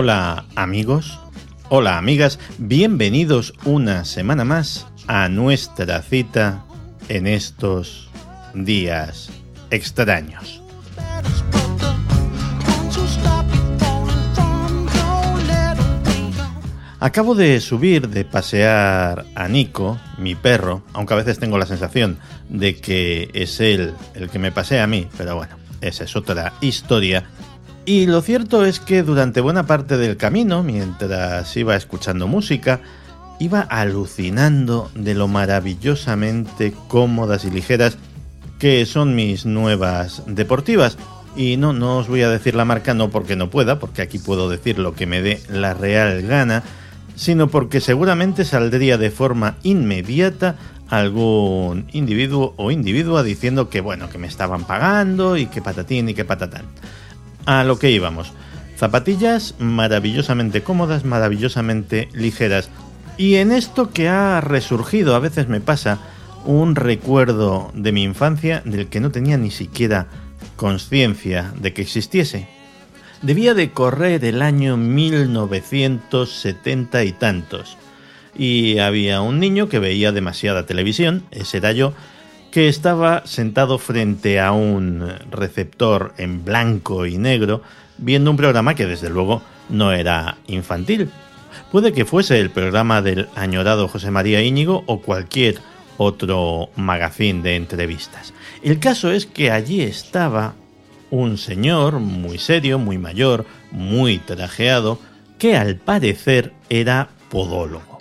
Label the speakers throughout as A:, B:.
A: Hola amigos, hola amigas, bienvenidos una semana más a nuestra cita en estos días extraños. Acabo de subir de pasear a Nico, mi perro, aunque a veces tengo la sensación de que es él el que me pasea a mí, pero bueno, esa es otra historia y lo cierto es que durante buena parte del camino, mientras iba escuchando música, iba alucinando de lo maravillosamente cómodas y ligeras que son mis nuevas deportivas. Y no, no os voy a decir la marca no porque no pueda, porque aquí puedo decir lo que me dé la real gana, sino porque seguramente saldría de forma inmediata algún individuo o individua diciendo que bueno, que me estaban pagando y que patatín y que patatán a lo que íbamos. Zapatillas maravillosamente cómodas, maravillosamente ligeras. Y en esto que ha resurgido, a veces me pasa, un recuerdo de mi infancia del que no tenía ni siquiera conciencia de que existiese. Debía de correr el año 1970 y tantos. Y había un niño que veía demasiada televisión, ese era yo, que estaba sentado frente a un receptor en blanco y negro viendo un programa que desde luego no era infantil. Puede que fuese el programa del añorado José María Íñigo o cualquier otro magazín de entrevistas. El caso es que allí estaba un señor muy serio, muy mayor, muy trajeado, que al parecer era podólogo.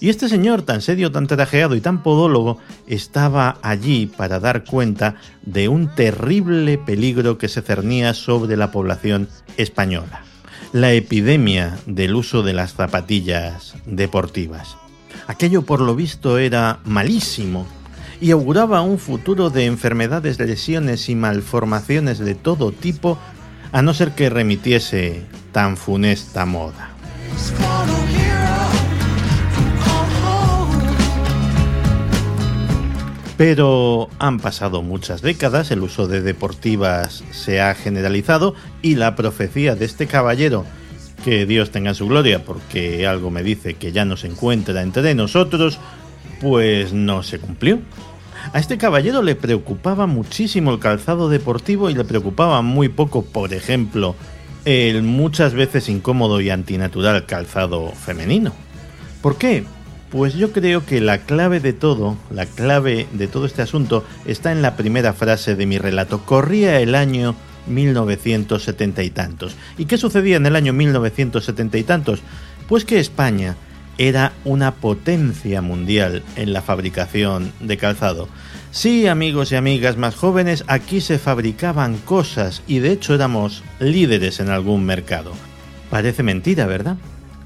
A: Y este señor, tan serio, tan trajeado y tan podólogo, estaba allí para dar cuenta de un terrible peligro que se cernía sobre la población española. La epidemia del uso de las zapatillas deportivas. Aquello por lo visto era malísimo y auguraba un futuro de enfermedades, lesiones y malformaciones de todo tipo, a no ser que remitiese tan funesta moda. Pero han pasado muchas décadas, el uso de deportivas se ha generalizado y la profecía de este caballero, que Dios tenga su gloria, porque algo me dice que ya no se encuentra entre nosotros, pues no se cumplió. A este caballero le preocupaba muchísimo el calzado deportivo y le preocupaba muy poco, por ejemplo, el muchas veces incómodo y antinatural calzado femenino. ¿Por qué? Pues yo creo que la clave de todo, la clave de todo este asunto está en la primera frase de mi relato. Corría el año 1970 y tantos. ¿Y qué sucedía en el año 1970 y tantos? Pues que España era una potencia mundial en la fabricación de calzado. Sí, amigos y amigas más jóvenes, aquí se fabricaban cosas y de hecho éramos líderes en algún mercado. Parece mentira, ¿verdad?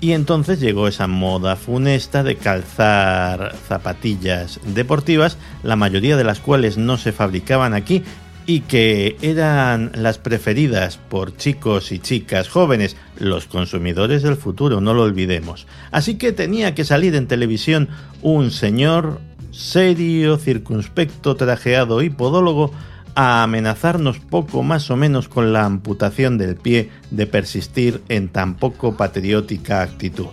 A: Y entonces llegó esa moda funesta de calzar zapatillas deportivas, la mayoría de las cuales no se fabricaban aquí y que eran las preferidas por chicos y chicas jóvenes, los consumidores del futuro, no lo olvidemos. Así que tenía que salir en televisión un señor serio, circunspecto, trajeado y podólogo a amenazarnos poco más o menos con la amputación del pie de persistir en tan poco patriótica actitud.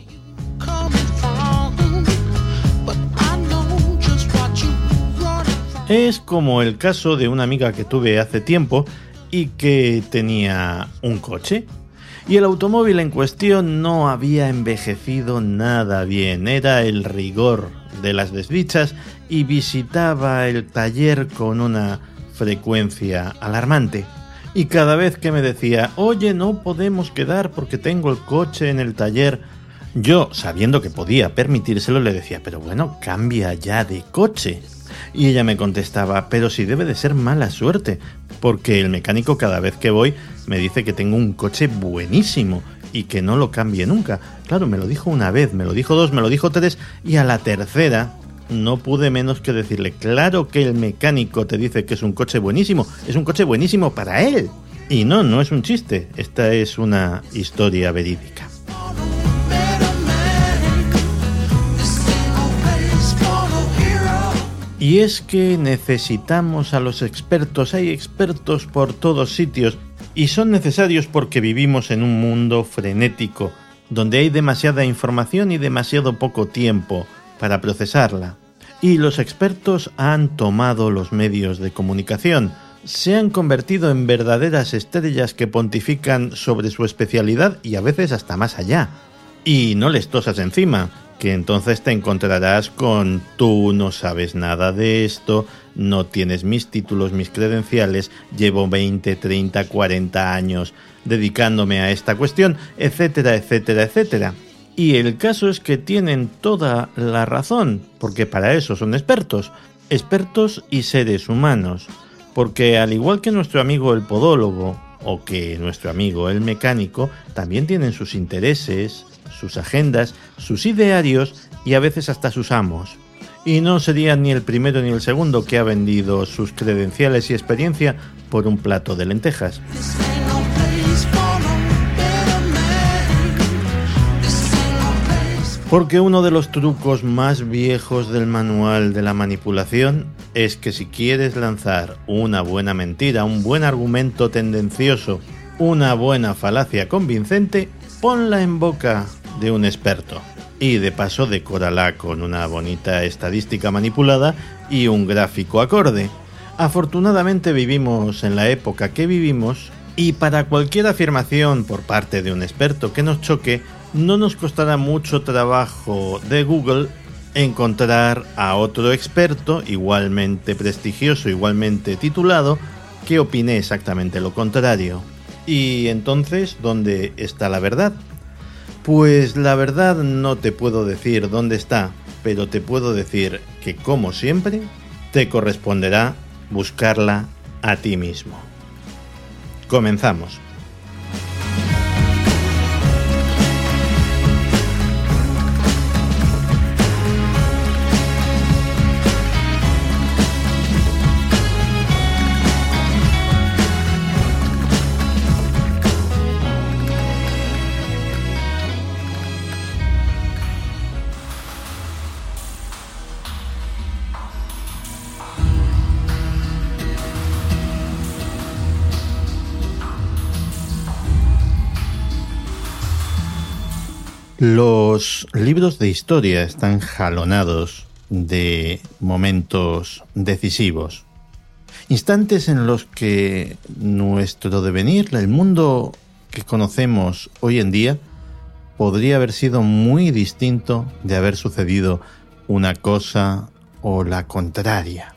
A: Es como el caso de una amiga que tuve hace tiempo y que tenía un coche. Y el automóvil en cuestión no había envejecido nada bien, era el rigor de las desdichas y visitaba el taller con una frecuencia alarmante. Y cada vez que me decía, oye, no podemos quedar porque tengo el coche en el taller, yo, sabiendo que podía permitírselo, le decía, pero bueno, cambia ya de coche. Y ella me contestaba, pero si debe de ser mala suerte, porque el mecánico cada vez que voy me dice que tengo un coche buenísimo y que no lo cambie nunca. Claro, me lo dijo una vez, me lo dijo dos, me lo dijo tres y a la tercera no pude menos que decirle, claro que el mecánico te dice que es un coche buenísimo, es un coche buenísimo para él. Y no, no es un chiste, esta es una historia verídica. Y es que necesitamos a los expertos, hay expertos por todos sitios, Y son necesarios porque vivimos en un mundo frenético, donde hay demasiada información y demasiado poco tiempo para procesarla. Y los expertos han tomado los medios de comunicación, se han convertido en verdaderas estrellas que pontifican sobre su especialidad y a veces hasta más allá. Y no les tosas encima, que entonces te encontrarás con tú no sabes nada de esto, no tienes mis títulos, mis credenciales, llevo 20, 30, 40 años dedicándome a esta cuestión, etcétera, etcétera, etcétera. Y el caso es que tienen toda la razón, porque para eso son expertos, expertos y seres humanos, porque al igual que nuestro amigo el podólogo, o que nuestro amigo el mecánico, también tienen sus intereses, sus agendas, sus idearios y a veces hasta sus amos. Y no sería ni el primero ni el segundo que ha vendido sus credenciales y experiencia por un plato de lentejas. Porque uno de los trucos más viejos del manual de la manipulación es que si quieres lanzar una buena mentira, un buen argumento tendencioso, una buena falacia convincente, ponla en boca de un experto. Y de paso decórala con una bonita estadística manipulada y un gráfico acorde. Afortunadamente vivimos en la época que vivimos y para cualquier afirmación por parte de un experto que nos choque, no nos costará mucho trabajo de Google encontrar a otro experto igualmente prestigioso, igualmente titulado, que opine exactamente lo contrario. Y entonces, ¿dónde está la verdad? Pues la verdad no te puedo decir dónde está, pero te puedo decir que como siempre, te corresponderá buscarla a ti mismo. Comenzamos. Los libros de historia están jalonados de momentos decisivos, instantes en los que nuestro devenir, el mundo que conocemos hoy en día, podría haber sido muy distinto de haber sucedido una cosa o la contraria.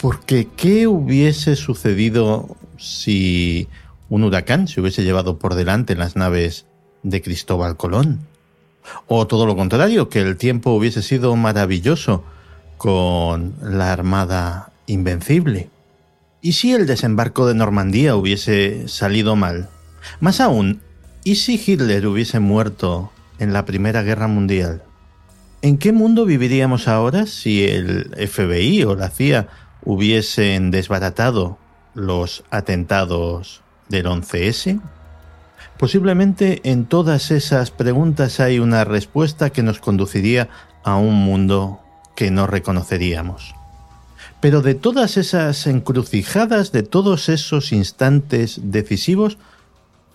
A: Porque ¿qué hubiese sucedido si un huracán se hubiese llevado por delante las naves de Cristóbal Colón. O todo lo contrario, que el tiempo hubiese sido maravilloso con la Armada Invencible. ¿Y si el desembarco de Normandía hubiese salido mal? Más aún, ¿y si Hitler hubiese muerto en la Primera Guerra Mundial? ¿En qué mundo viviríamos ahora si el FBI o la CIA hubiesen desbaratado los atentados del 11S? Posiblemente en todas esas preguntas hay una respuesta que nos conduciría a un mundo que no reconoceríamos. Pero de todas esas encrucijadas, de todos esos instantes decisivos,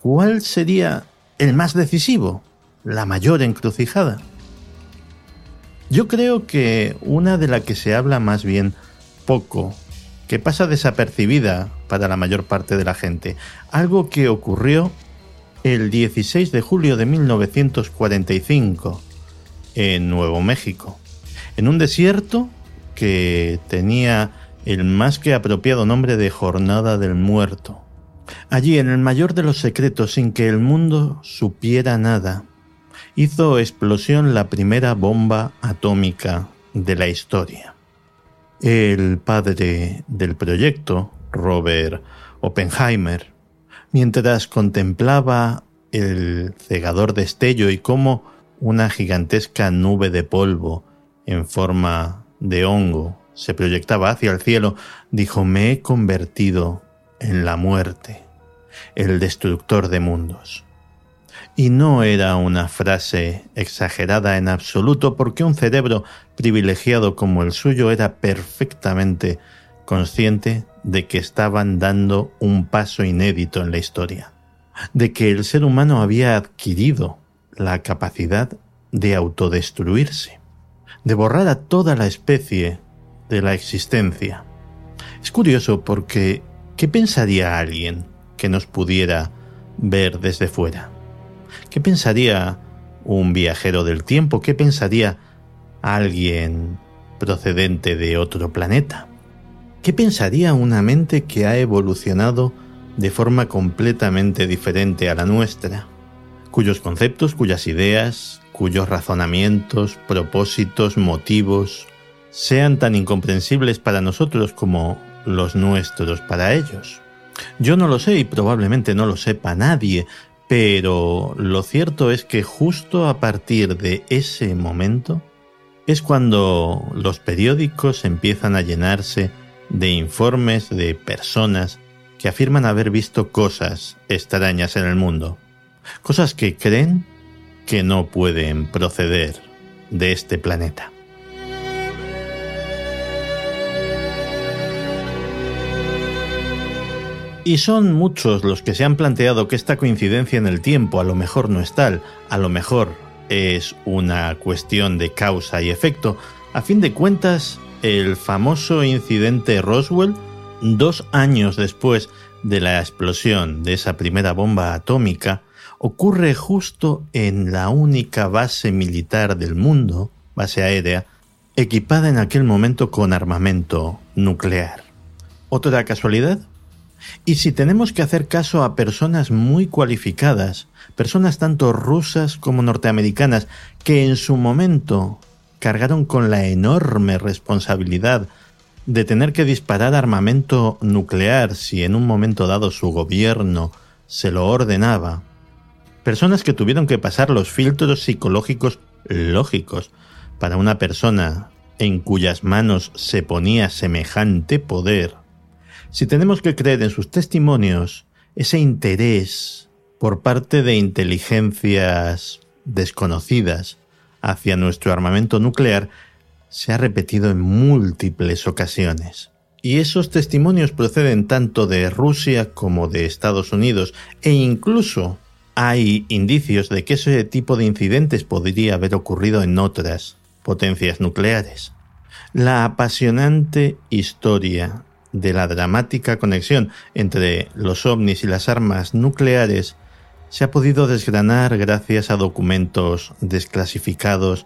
A: ¿cuál sería el más decisivo? La mayor encrucijada. Yo creo que una de la que se habla más bien poco, que pasa desapercibida para la mayor parte de la gente, algo que ocurrió el 16 de julio de 1945 en Nuevo México, en un desierto que tenía el más que apropiado nombre de Jornada del Muerto. Allí, en el mayor de los secretos, sin que el mundo supiera nada, hizo explosión la primera bomba atómica de la historia. El padre del proyecto, Robert Oppenheimer, mientras contemplaba el cegador destello y cómo una gigantesca nube de polvo en forma de hongo se proyectaba hacia el cielo, dijo, me he convertido en la muerte, el destructor de mundos. Y no era una frase exagerada en absoluto porque un cerebro privilegiado como el suyo era perfectamente consciente de que estaban dando un paso inédito en la historia, de que el ser humano había adquirido la capacidad de autodestruirse, de borrar a toda la especie de la existencia. Es curioso porque ¿qué pensaría alguien que nos pudiera ver desde fuera? ¿Qué pensaría un viajero del tiempo? ¿Qué pensaría alguien procedente de otro planeta? ¿Qué pensaría una mente que ha evolucionado de forma completamente diferente a la nuestra? Cuyos conceptos, cuyas ideas, cuyos razonamientos, propósitos, motivos, sean tan incomprensibles para nosotros como los nuestros para ellos. Yo no lo sé y probablemente no lo sepa nadie, pero lo cierto es que justo a partir de ese momento es cuando los periódicos empiezan a llenarse de informes de personas que afirman haber visto cosas extrañas en el mundo, cosas que creen que no pueden proceder de este planeta. Y son muchos los que se han planteado que esta coincidencia en el tiempo a lo mejor no es tal, a lo mejor es una cuestión de causa y efecto. A fin de cuentas, el famoso incidente Roswell, dos años después de la explosión de esa primera bomba atómica, ocurre justo en la única base militar del mundo, base aérea, equipada en aquel momento con armamento nuclear. ¿Otra casualidad? Y si tenemos que hacer caso a personas muy cualificadas, personas tanto rusas como norteamericanas, que en su momento cargaron con la enorme responsabilidad de tener que disparar armamento nuclear si en un momento dado su gobierno se lo ordenaba, personas que tuvieron que pasar los filtros psicológicos lógicos para una persona en cuyas manos se ponía semejante poder, si tenemos que creer en sus testimonios, ese interés por parte de inteligencias desconocidas hacia nuestro armamento nuclear se ha repetido en múltiples ocasiones. Y esos testimonios proceden tanto de Rusia como de Estados Unidos e incluso hay indicios de que ese tipo de incidentes podría haber ocurrido en otras potencias nucleares. La apasionante historia de la dramática conexión entre los ovnis y las armas nucleares se ha podido desgranar gracias a documentos desclasificados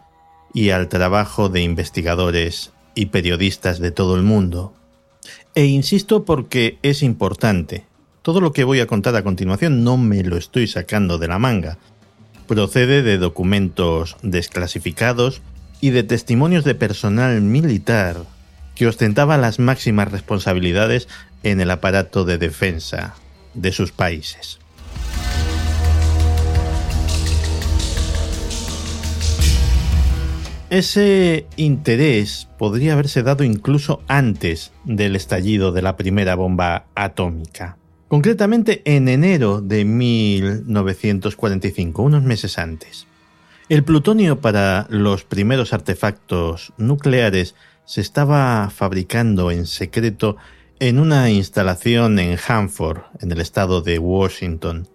A: y al trabajo de investigadores y periodistas de todo el mundo. E insisto porque es importante. Todo lo que voy a contar a continuación no me lo estoy sacando de la manga. Procede de documentos desclasificados y de testimonios de personal militar que ostentaba las máximas responsabilidades en el aparato de defensa de sus países. Ese interés podría haberse dado incluso antes del estallido de la primera bomba atómica. Concretamente en enero de 1945, unos meses antes. El plutonio para los primeros artefactos nucleares se estaba fabricando en secreto en una instalación en Hanford, en el estado de Washington.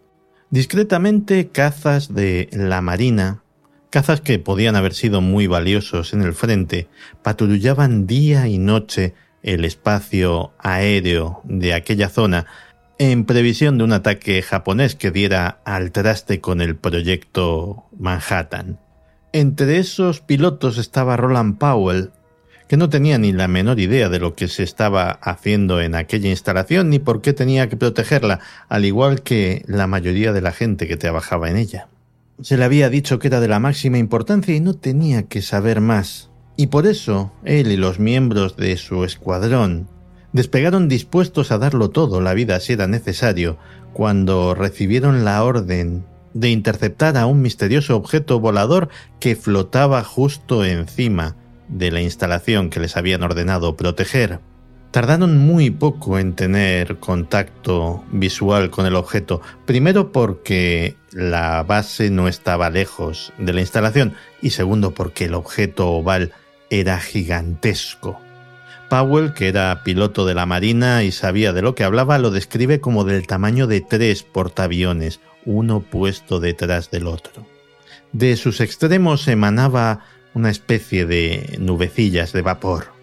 A: Discretamente, cazas de la Marina, cazas que podían haber sido muy valiosos en el frente, patrullaban día y noche el espacio aéreo de aquella zona en previsión de un ataque japonés que diera al traste con el proyecto Manhattan. Entre esos pilotos estaba Roland Powell, que no tenía ni la menor idea de lo que se estaba haciendo en aquella instalación ni por qué tenía que protegerla, al igual que la mayoría de la gente que trabajaba en ella. Se le había dicho que era de la máxima importancia y no tenía que saber más. Y por eso, él y los miembros de su escuadrón despegaron dispuestos a darlo todo la vida si era necesario, cuando recibieron la orden de interceptar a un misterioso objeto volador que flotaba justo encima de la instalación que les habían ordenado proteger. Tardaron muy poco en tener contacto visual con el objeto, primero porque la base no estaba lejos de la instalación y segundo porque el objeto oval era gigantesco. Powell, que era piloto de la Marina y sabía de lo que hablaba, lo describe como del tamaño de tres portaaviones, uno puesto detrás del otro. De sus extremos emanaba una especie de nubecillas de vapor.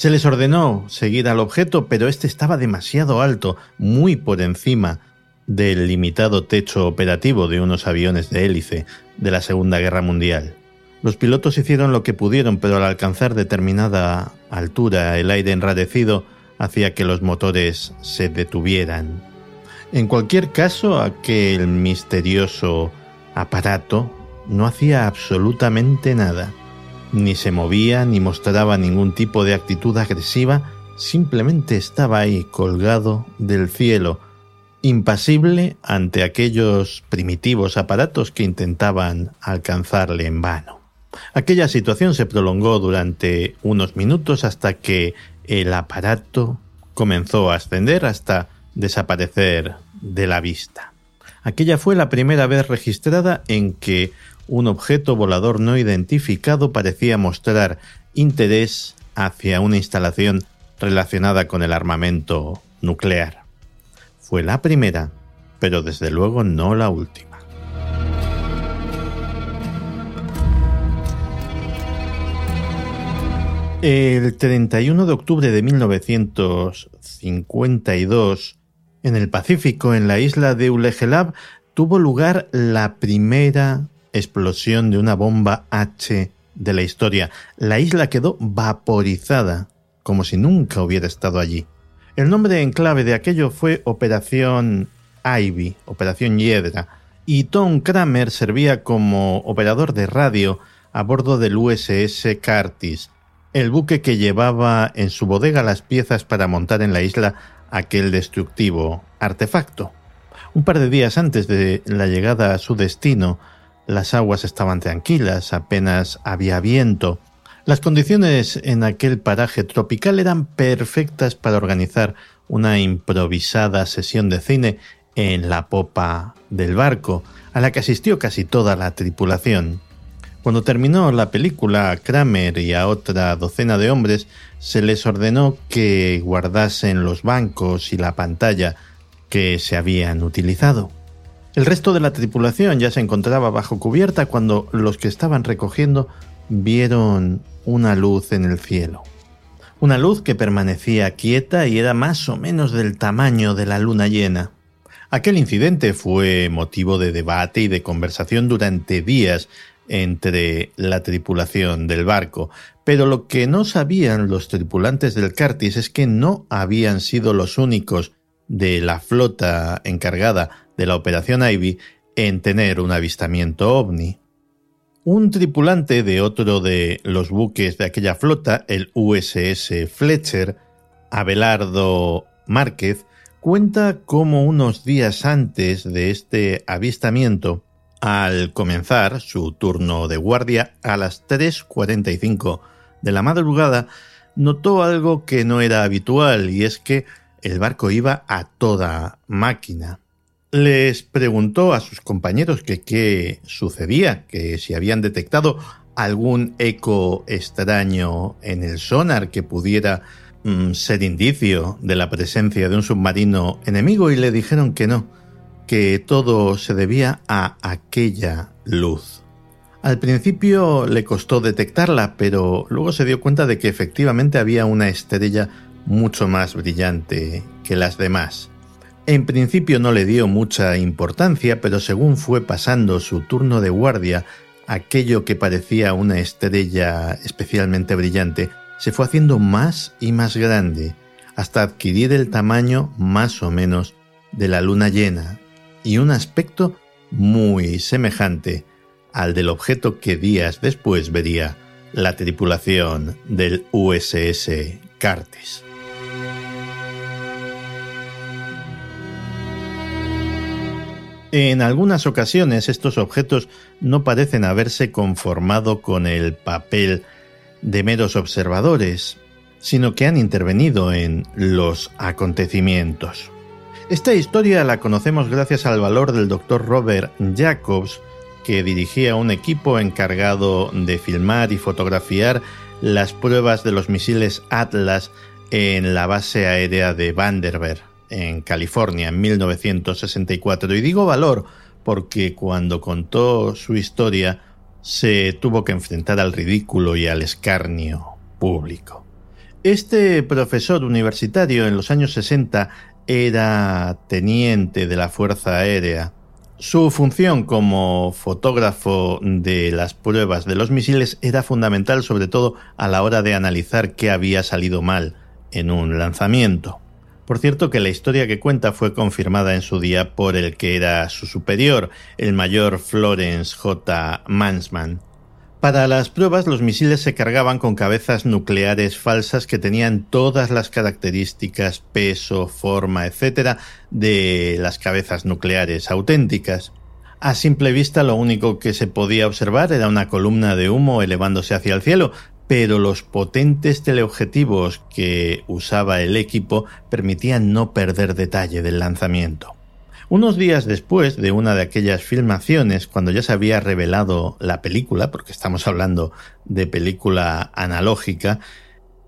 A: Se les ordenó seguir al objeto, pero este estaba demasiado alto, muy por encima del limitado techo operativo de unos aviones de hélice de la Segunda Guerra Mundial. Los pilotos hicieron lo que pudieron, pero al alcanzar determinada altura el aire enrarecido hacía que los motores se detuvieran. En cualquier caso, aquel misterioso aparato no hacía absolutamente nada. Ni se movía ni mostraba ningún tipo de actitud agresiva, simplemente estaba ahí colgado del cielo, impasible ante aquellos primitivos aparatos que intentaban alcanzarle en vano. Aquella situación se prolongó durante unos minutos hasta que el aparato comenzó a ascender hasta desaparecer de la vista. Aquella fue la primera vez registrada en que un objeto volador no identificado parecía mostrar interés hacia una instalación relacionada con el armamento nuclear. Fue la primera, pero desde luego no la última. El 31 de octubre de 1952, en el Pacífico, en la isla de Ulegelab, tuvo lugar la primera explosión de una bomba H de la historia. La isla quedó vaporizada, como si nunca hubiera estado allí. El nombre en clave de aquello fue Operación Ivy, Operación Hiedra, y Tom Kramer servía como operador de radio a bordo del USS Curtis, el buque que llevaba en su bodega las piezas para montar en la isla aquel destructivo artefacto. Un par de días antes de la llegada a su destino, las aguas estaban tranquilas, apenas había viento. Las condiciones en aquel paraje tropical eran perfectas para organizar una improvisada sesión de cine en la popa del barco, a la que asistió casi toda la tripulación. Cuando terminó la película, a Kramer y a otra docena de hombres se les ordenó que guardasen los bancos y la pantalla que se habían utilizado. El resto de la tripulación ya se encontraba bajo cubierta cuando los que estaban recogiendo vieron una luz en el cielo. Una luz que permanecía quieta y era más o menos del tamaño de la luna llena. Aquel incidente fue motivo de debate y de conversación durante días entre la tripulación del barco, pero lo que no sabían los tripulantes del Curtis es que no habían sido los únicos de la flota encargada de la operación Ivy en tener un avistamiento ovni. Un tripulante de otro de los buques de aquella flota, el USS Fletcher, Abelardo Márquez, cuenta cómo unos días antes de este avistamiento al comenzar su turno de guardia a las 3.45 de la madrugada, notó algo que no era habitual y es que el barco iba a toda máquina. Les preguntó a sus compañeros que qué sucedía, que si habían detectado algún eco extraño en el sonar que pudiera mm, ser indicio de la presencia de un submarino enemigo y le dijeron que no, que todo se debía a aquella luz. Al principio le costó detectarla, pero luego se dio cuenta de que efectivamente había una estrella mucho más brillante que las demás. En principio no le dio mucha importancia, pero según fue pasando su turno de guardia, aquello que parecía una estrella especialmente brillante se fue haciendo más y más grande, hasta adquirir el tamaño más o menos de la luna llena, y un aspecto muy semejante al del objeto que días después vería la tripulación del USS Curtis. En algunas ocasiones estos objetos no parecen haberse conformado con el papel de meros observadores, sino que han intervenido en los acontecimientos. Esta historia la conocemos gracias al valor del doctor Robert Jacobs, que dirigía un equipo encargado de filmar y fotografiar las pruebas de los misiles Atlas en la base aérea de Vandenberg, en California, en 1964. Y digo valor porque cuando contó su historia se tuvo que enfrentar al ridículo y al escarnio público. Este profesor universitario en los años 60 era teniente de la Fuerza Aérea. Su función como fotógrafo de las pruebas de los misiles era fundamental sobre todo a la hora de analizar qué había salido mal en un lanzamiento. Por cierto que la historia que cuenta fue confirmada en su día por el que era su superior, el mayor Florence J. Mansman. Para las pruebas los misiles se cargaban con cabezas nucleares falsas que tenían todas las características, peso, forma, etc. de las cabezas nucleares auténticas. A simple vista lo único que se podía observar era una columna de humo elevándose hacia el cielo, pero los potentes teleobjetivos que usaba el equipo permitían no perder detalle del lanzamiento. Unos días después de una de aquellas filmaciones, cuando ya se había revelado la película, porque estamos hablando de película analógica,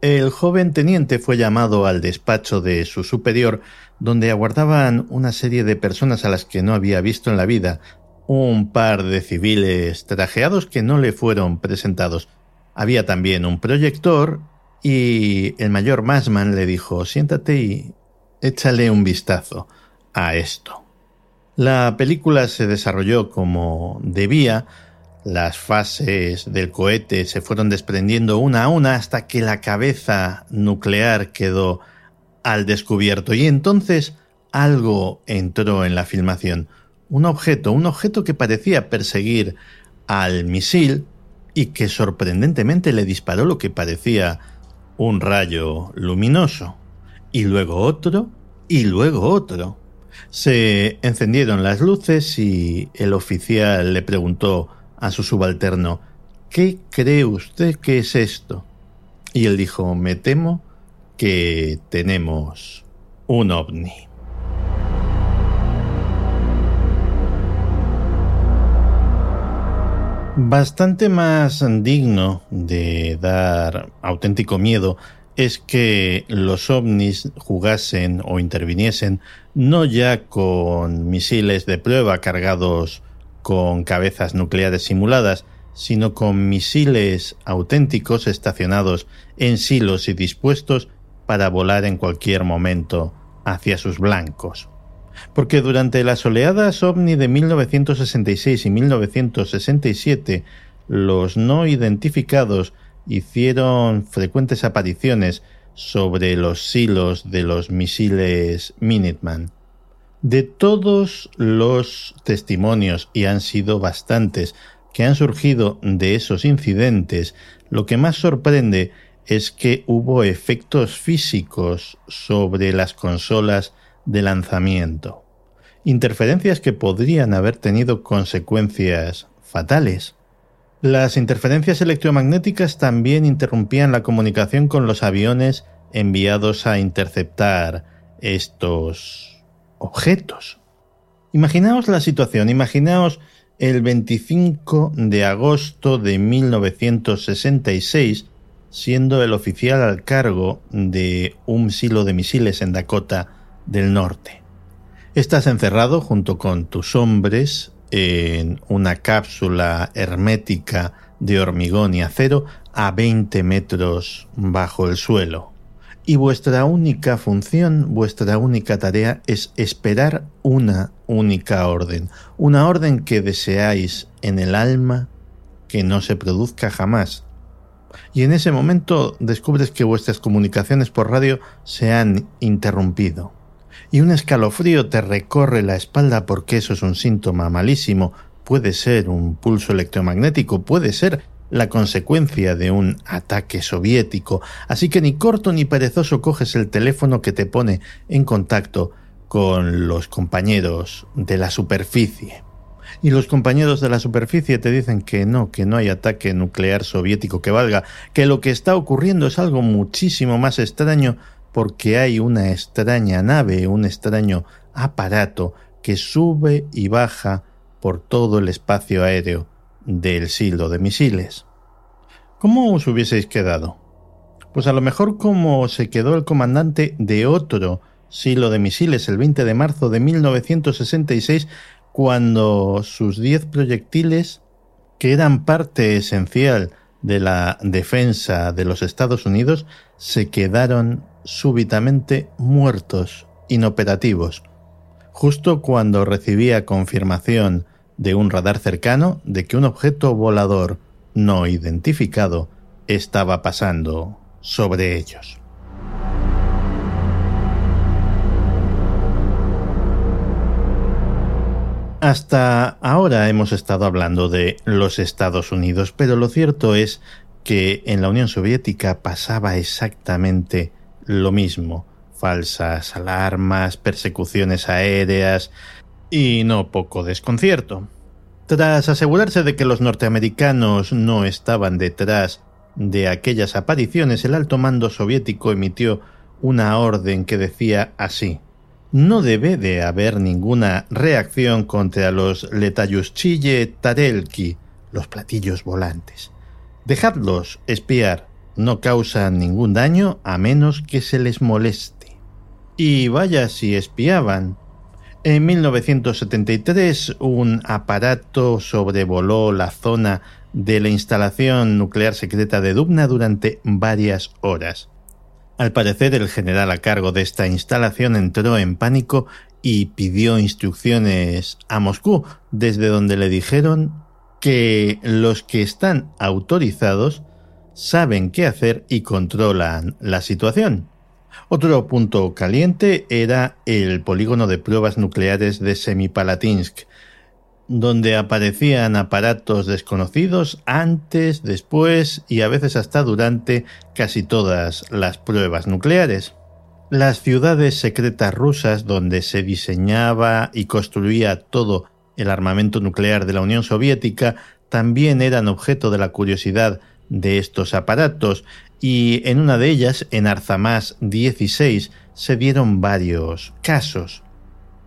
A: el joven teniente fue llamado al despacho de su superior, donde aguardaban una serie de personas a las que no había visto en la vida, un par de civiles trajeados que no le fueron presentados. Había también un proyector y el mayor Masman le dijo siéntate y échale un vistazo a esto. La película se desarrolló como debía, las fases del cohete se fueron desprendiendo una a una hasta que la cabeza nuclear quedó al descubierto y entonces algo entró en la filmación. Un objeto, un objeto que parecía perseguir al misil y que sorprendentemente le disparó lo que parecía un rayo luminoso. Y luego otro, y luego otro. Se encendieron las luces y el oficial le preguntó a su subalterno ¿Qué cree usted que es esto? Y él dijo Me temo que tenemos un ovni. Bastante más digno de dar auténtico miedo es que los ovnis jugasen o interviniesen no ya con misiles de prueba cargados con cabezas nucleares simuladas, sino con misiles auténticos estacionados en silos y dispuestos para volar en cualquier momento hacia sus blancos. Porque durante las oleadas ovni de 1966 y 1967, los no identificados hicieron frecuentes apariciones sobre los silos de los misiles Minuteman. De todos los testimonios, y han sido bastantes, que han surgido de esos incidentes, lo que más sorprende es que hubo efectos físicos sobre las consolas de lanzamiento. Interferencias que podrían haber tenido consecuencias fatales. Las interferencias electromagnéticas también interrumpían la comunicación con los aviones enviados a interceptar estos objetos. Imaginaos la situación, imaginaos el 25 de agosto de 1966 siendo el oficial al cargo de un silo de misiles en Dakota del Norte. Estás encerrado junto con tus hombres en una cápsula hermética de hormigón y acero a 20 metros bajo el suelo. Y vuestra única función, vuestra única tarea es esperar una única orden, una orden que deseáis en el alma que no se produzca jamás. Y en ese momento descubres que vuestras comunicaciones por radio se han interrumpido y un escalofrío te recorre la espalda porque eso es un síntoma malísimo, puede ser un pulso electromagnético, puede ser la consecuencia de un ataque soviético, así que ni corto ni perezoso coges el teléfono que te pone en contacto con los compañeros de la superficie. Y los compañeros de la superficie te dicen que no, que no hay ataque nuclear soviético que valga, que lo que está ocurriendo es algo muchísimo más extraño porque hay una extraña nave, un extraño aparato que sube y baja por todo el espacio aéreo del silo de misiles. ¿Cómo os hubieseis quedado? Pues a lo mejor como se quedó el comandante de otro silo de misiles el 20 de marzo de 1966, cuando sus 10 proyectiles, que eran parte esencial de la defensa de los Estados Unidos, se quedaron súbitamente muertos, inoperativos, justo cuando recibía confirmación de un radar cercano de que un objeto volador no identificado estaba pasando sobre ellos. Hasta ahora hemos estado hablando de los Estados Unidos, pero lo cierto es que en la Unión Soviética pasaba exactamente lo mismo. Falsas alarmas, persecuciones aéreas y no poco desconcierto. Tras asegurarse de que los norteamericanos no estaban detrás de aquellas apariciones, el alto mando soviético emitió una orden que decía así. No debe de haber ninguna reacción contra los Letayushchille Tarelki, los platillos volantes. Dejadlos espiar, no causan ningún daño a menos que se les moleste. Y vaya si espiaban. En 1973 un aparato sobrevoló la zona de la instalación nuclear secreta de Dubna durante varias horas. Al parecer el general a cargo de esta instalación entró en pánico y pidió instrucciones a Moscú, desde donde le dijeron que los que están autorizados saben qué hacer y controlan la situación. Otro punto caliente era el polígono de pruebas nucleares de Semipalatinsk, donde aparecían aparatos desconocidos antes, después y a veces hasta durante casi todas las pruebas nucleares. Las ciudades secretas rusas donde se diseñaba y construía todo el armamento nuclear de la Unión Soviética también eran objeto de la curiosidad de estos aparatos y en una de ellas, en Arzamás 16, se dieron varios casos.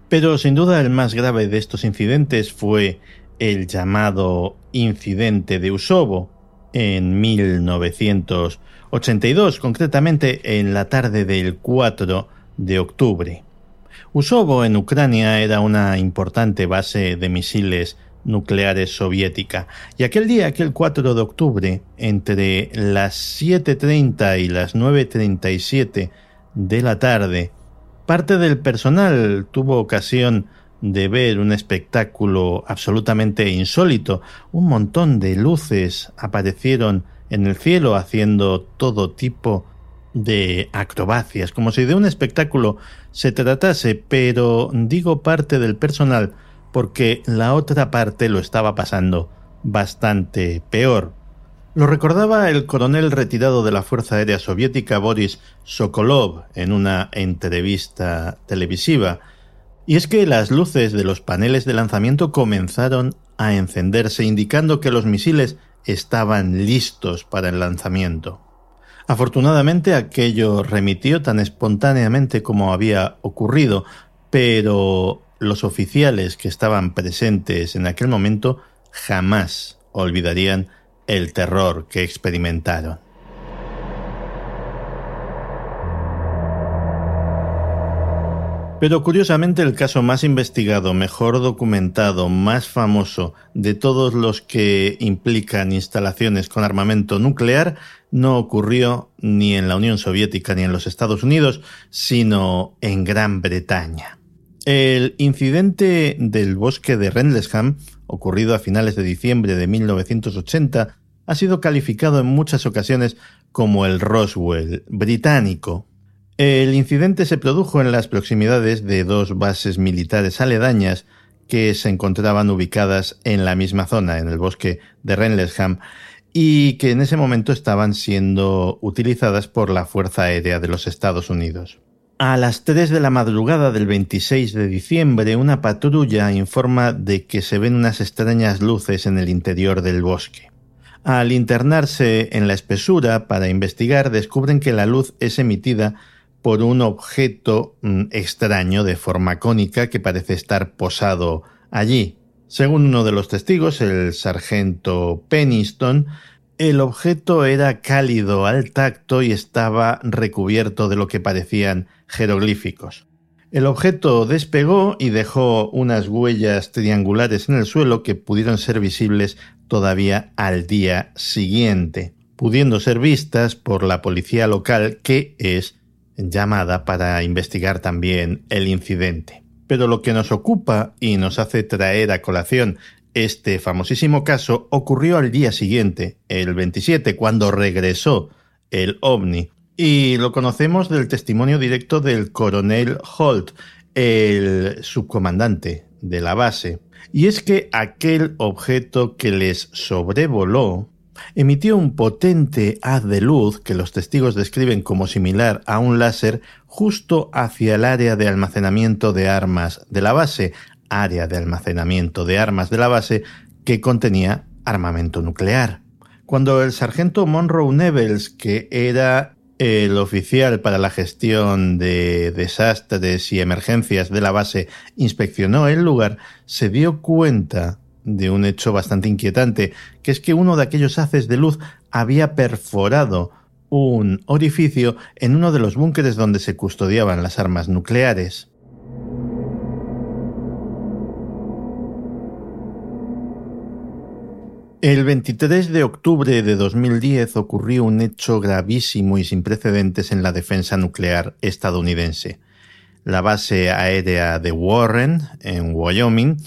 A: Pero sin duda el más grave de estos incidentes fue el llamado incidente de Usovo en 1982, concretamente en la tarde del 4 de octubre. Usovo en Ucrania era una importante base de misiles nucleares soviética. Y aquel día, aquel 4 de octubre, entre las 7.30 y las 9.37 de la tarde, Parte del personal tuvo ocasión de ver un espectáculo absolutamente insólito. Un montón de luces aparecieron en el cielo haciendo todo tipo de acrobacias, como si de un espectáculo se tratase, pero digo parte del personal porque la otra parte lo estaba pasando bastante peor. Lo recordaba el coronel retirado de la Fuerza Aérea Soviética Boris Sokolov en una entrevista televisiva, y es que las luces de los paneles de lanzamiento comenzaron a encenderse indicando que los misiles estaban listos para el lanzamiento. Afortunadamente aquello remitió tan espontáneamente como había ocurrido, pero los oficiales que estaban presentes en aquel momento jamás olvidarían el terror que experimentaron. Pero curiosamente el caso más investigado, mejor documentado, más famoso de todos los que implican instalaciones con armamento nuclear no ocurrió ni en la Unión Soviética ni en los Estados Unidos, sino en Gran Bretaña. El incidente del bosque de Rendlesham ocurrido a finales de diciembre de 1980, ha sido calificado en muchas ocasiones como el Roswell británico. El incidente se produjo en las proximidades de dos bases militares aledañas que se encontraban ubicadas en la misma zona, en el bosque de Renlesham, y que en ese momento estaban siendo utilizadas por la Fuerza Aérea de los Estados Unidos. A las 3 de la madrugada del 26 de diciembre, una patrulla informa de que se ven unas extrañas luces en el interior del bosque. Al internarse en la espesura para investigar, descubren que la luz es emitida por un objeto mm, extraño de forma cónica que parece estar posado allí. Según uno de los testigos, el sargento Peniston, El objeto era cálido al tacto y estaba recubierto de lo que parecían jeroglíficos. El objeto despegó y dejó unas huellas triangulares en el suelo que pudieron ser visibles todavía al día siguiente, pudiendo ser vistas por la policía local que es llamada para investigar también el incidente. Pero lo que nos ocupa y nos hace traer a colación este famosísimo caso ocurrió al día siguiente, el 27, cuando regresó el ovni. Y lo conocemos del testimonio directo del coronel Holt, el subcomandante de la base. Y es que aquel objeto que les sobrevoló emitió un potente haz de luz que los testigos describen como similar a un láser justo hacia el área de almacenamiento de armas de la base, área de almacenamiento de armas de la base que contenía armamento nuclear. Cuando el sargento Monroe Nevels, que era el oficial para la gestión de desastres y emergencias de la base, inspeccionó el lugar, se dio cuenta de un hecho bastante inquietante, que es que uno de aquellos haces de luz había perforado un orificio en uno de los búnkeres donde se custodiaban las armas nucleares. El 23 de octubre de 2010 ocurrió un hecho gravísimo y sin precedentes en la defensa nuclear estadounidense. La base aérea de Warren, en Wyoming,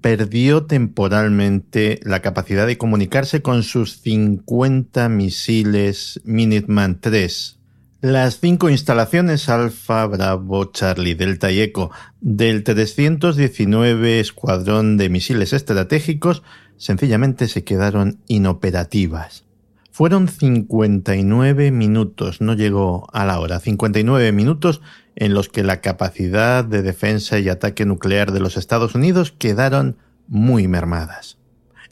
A: perdió temporalmente la capacidad de comunicarse con sus 50 misiles Minuteman III. Las cinco instalaciones Alfa, Bravo, Charlie, Delta y Echo del 319 Escuadrón de Misiles Estratégicos sencillamente se quedaron inoperativas. Fueron 59 minutos, no llegó a la hora, 59 minutos en los que la capacidad de defensa y ataque nuclear de los Estados Unidos quedaron muy mermadas.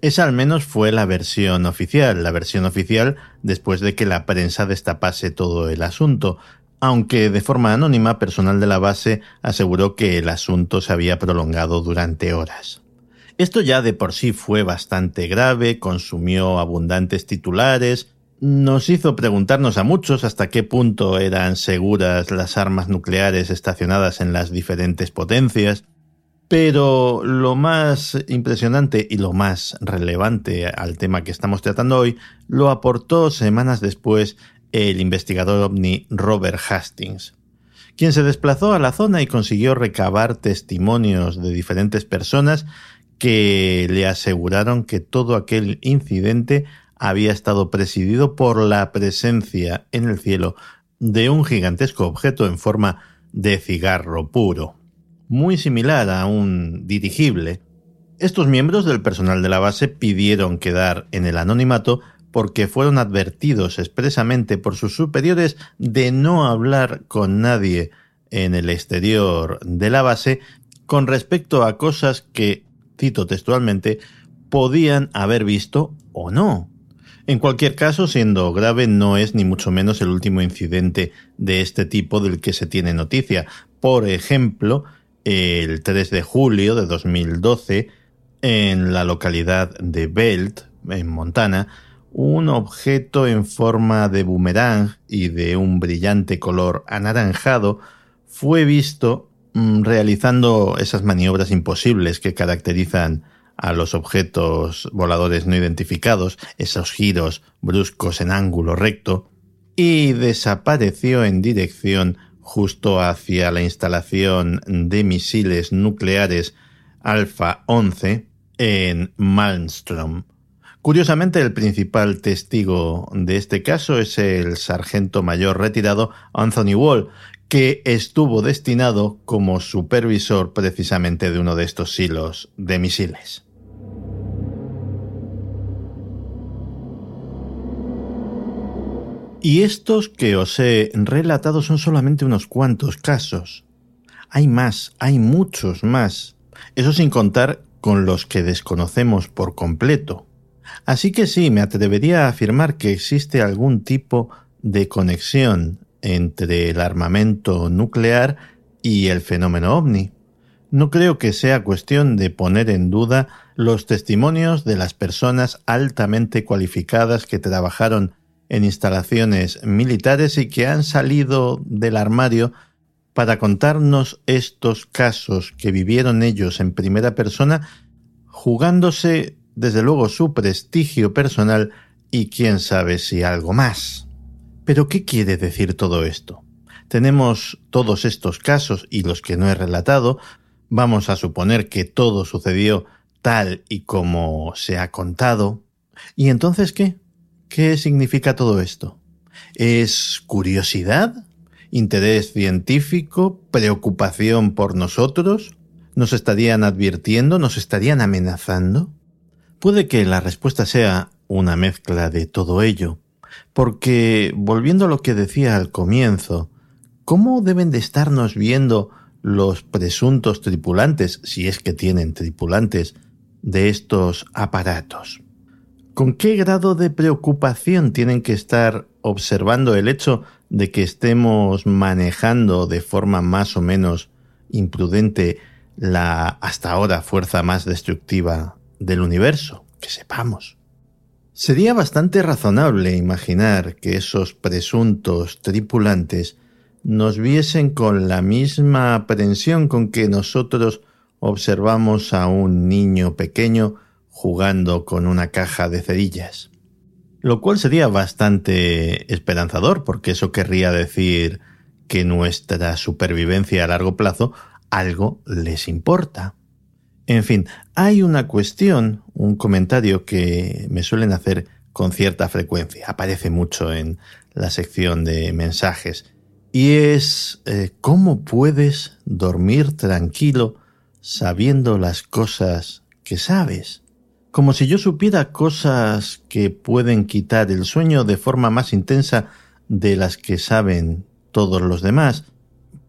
A: Esa al menos fue la versión oficial, la versión oficial después de que la prensa destapase todo el asunto, aunque de forma anónima personal de la base aseguró que el asunto se había prolongado durante horas. Esto ya de por sí fue bastante grave, consumió abundantes titulares, nos hizo preguntarnos a muchos hasta qué punto eran seguras las armas nucleares estacionadas en las diferentes potencias, pero lo más impresionante y lo más relevante al tema que estamos tratando hoy lo aportó semanas después el investigador ovni Robert Hastings, quien se desplazó a la zona y consiguió recabar testimonios de diferentes personas que le aseguraron que todo aquel incidente había estado presidido por la presencia en el cielo de un gigantesco objeto en forma de cigarro puro, muy similar a un dirigible. Estos miembros del personal de la base pidieron quedar en el anonimato porque fueron advertidos expresamente por sus superiores de no hablar con nadie en el exterior de la base con respecto a cosas que cito textualmente, podían haber visto o no. En cualquier caso, siendo grave, no es ni mucho menos el último incidente de este tipo del que se tiene noticia. Por ejemplo, el 3 de julio de 2012, en la localidad de Belt, en Montana, un objeto en forma de boomerang y de un brillante color anaranjado fue visto realizando esas maniobras imposibles que caracterizan a los objetos voladores no identificados, esos giros bruscos en ángulo recto, y desapareció en dirección justo hacia la instalación de misiles nucleares Alpha 11 en Malmström. Curiosamente, el principal testigo de este caso es el sargento mayor retirado Anthony Wall, que estuvo destinado como supervisor precisamente de uno de estos silos de misiles. Y estos que os he relatado son solamente unos cuantos casos. Hay más, hay muchos más. Eso sin contar con los que desconocemos por completo. Así que sí, me atrevería a afirmar que existe algún tipo de conexión entre el armamento nuclear y el fenómeno ovni. No creo que sea cuestión de poner en duda los testimonios de las personas altamente cualificadas que trabajaron en instalaciones militares y que han salido del armario para contarnos estos casos que vivieron ellos en primera persona, jugándose desde luego su prestigio personal y quién sabe si algo más. Pero ¿qué quiere decir todo esto? Tenemos todos estos casos y los que no he relatado, vamos a suponer que todo sucedió tal y como se ha contado. ¿Y entonces qué? ¿Qué significa todo esto? ¿Es curiosidad? ¿Interés científico? ¿Preocupación por nosotros? ¿Nos estarían advirtiendo? ¿Nos estarían amenazando? Puede que la respuesta sea una mezcla de todo ello, porque, volviendo a lo que decía al comienzo, ¿cómo deben de estarnos viendo los presuntos tripulantes, si es que tienen tripulantes, de estos aparatos? ¿Con qué grado de preocupación tienen que estar observando el hecho de que estemos manejando de forma más o menos imprudente la hasta ahora fuerza más destructiva del universo? Que sepamos. Sería bastante razonable imaginar que esos presuntos tripulantes nos viesen con la misma aprensión con que nosotros observamos a un niño pequeño jugando con una caja de cerillas. Lo cual sería bastante esperanzador, porque eso querría decir que nuestra supervivencia a largo plazo algo les importa. En fin, hay una cuestión, un comentario que me suelen hacer con cierta frecuencia, aparece mucho en la sección de mensajes, y es eh, cómo puedes dormir tranquilo sabiendo las cosas que sabes como si yo supiera cosas que pueden quitar el sueño de forma más intensa de las que saben todos los demás,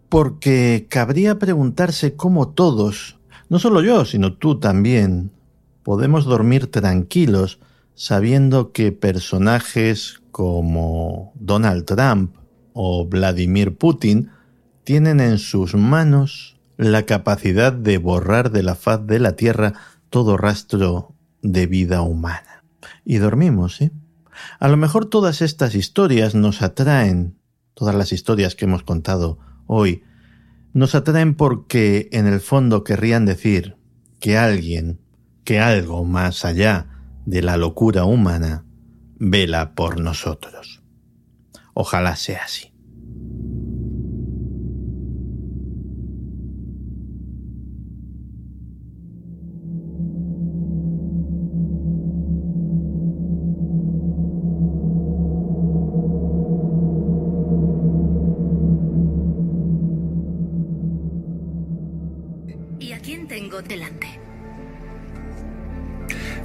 A: porque cabría preguntarse cómo todos, no solo yo, sino tú también, podemos dormir tranquilos sabiendo que personajes como Donald Trump o Vladimir Putin tienen en sus manos la capacidad de borrar de la faz de la Tierra todo rastro de vida humana. Y dormimos, ¿eh? A lo mejor todas estas historias nos atraen, todas las historias que hemos contado hoy, nos atraen porque en el fondo querrían decir que alguien, que algo más allá de la locura humana, vela por nosotros. Ojalá sea así.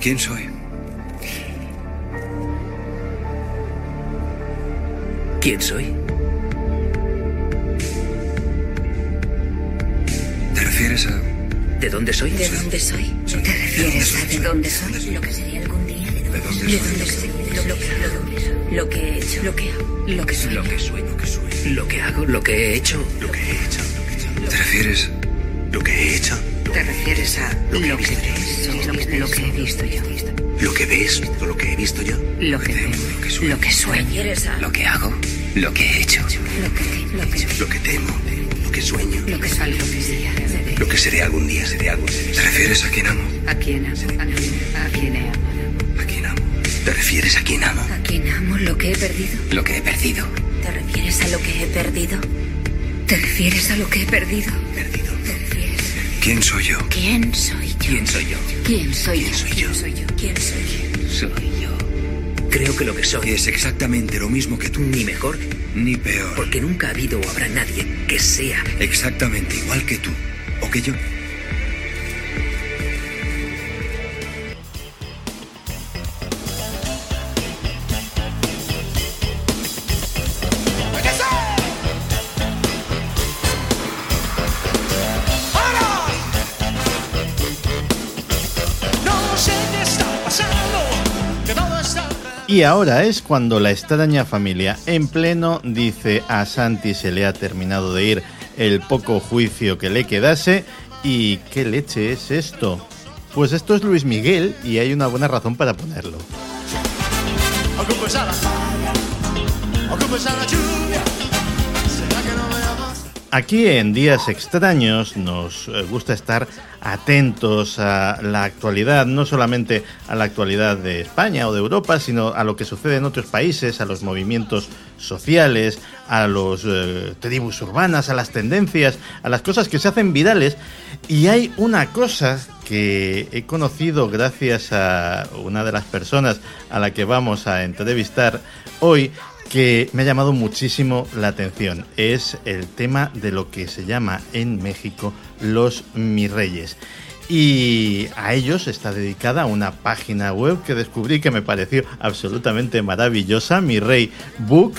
B: ¿Quién soy? ¿Quién soy? ¿Te refieres a...?
C: ¿De dónde soy?
D: ¿De dónde soy? ¿Te refieres a de dónde soy?
C: Lo que sería algún día.
B: ¿De dónde soy?
C: Lo que, lo que he hecho. Lo que hago. Lo que soy.
B: Lo que soy. Lo que soy.
C: Lo que hago. Lo que he hecho.
B: Lo que he hecho. ¿Te refieres lo que he hecho?
D: ¿Te refieres a lo que, he visto? Lo, que he visto yo?
B: ¿Lo que ves o lo que he visto yo?
D: Lo que veo, lo que sueño,
C: lo que hago, lo que he hecho,
D: lo que, lo que,
B: lo que temo, lo que sueño,
D: lo que salgo
B: lo que seré algún día, seré algún día. ¿Te refieres a quién amo?
D: A quién amo, a, a quién he amado.
B: ¿A quién amo? ¿Te refieres a quién amo?
D: A quién amo, lo que he perdido.
C: Lo que he perdido.
D: ¿Te refieres a lo que he perdido? ¿Te refieres a lo que he perdido?
B: Perdido. ¿Quién soy yo?
D: ¿Quién soy yo?
C: ¿Quién soy yo?
D: ¿Quién soy
B: ¿Quién
D: yo? ¿Quién soy yo? ¿Quién? Soy yo.
C: Creo que lo que soy
B: Es exactamente lo mismo que tú.
C: ni mejor,
B: Ni peor.
C: porque nunca ha habido o habrá nadie que sea.
B: Exactamente igual que tú. O que yo.
A: Y ahora es cuando la extraña familia en pleno dice a Santi se le ha terminado de ir el poco juicio que le quedase ¿Y qué leche es esto? Pues esto es Luis Miguel y hay una buena razón para ponerlo. Aquí en Días Extraños nos eh, gusta estar atentos a la actualidad, no solamente a la actualidad de España o de Europa, sino a lo que sucede en otros países, a los movimientos sociales, a los eh, tribus urbanas, a las tendencias, a las cosas que se hacen virales. Y hay una cosa que he conocido gracias a una de las personas a la que vamos a entrevistar hoy, que me ha llamado muchísimo la atención. Es el tema de lo que se llama en México los mirreyes. Y a ellos está dedicada una página web que descubrí que me pareció absolutamente maravillosa, Mi Rey Book.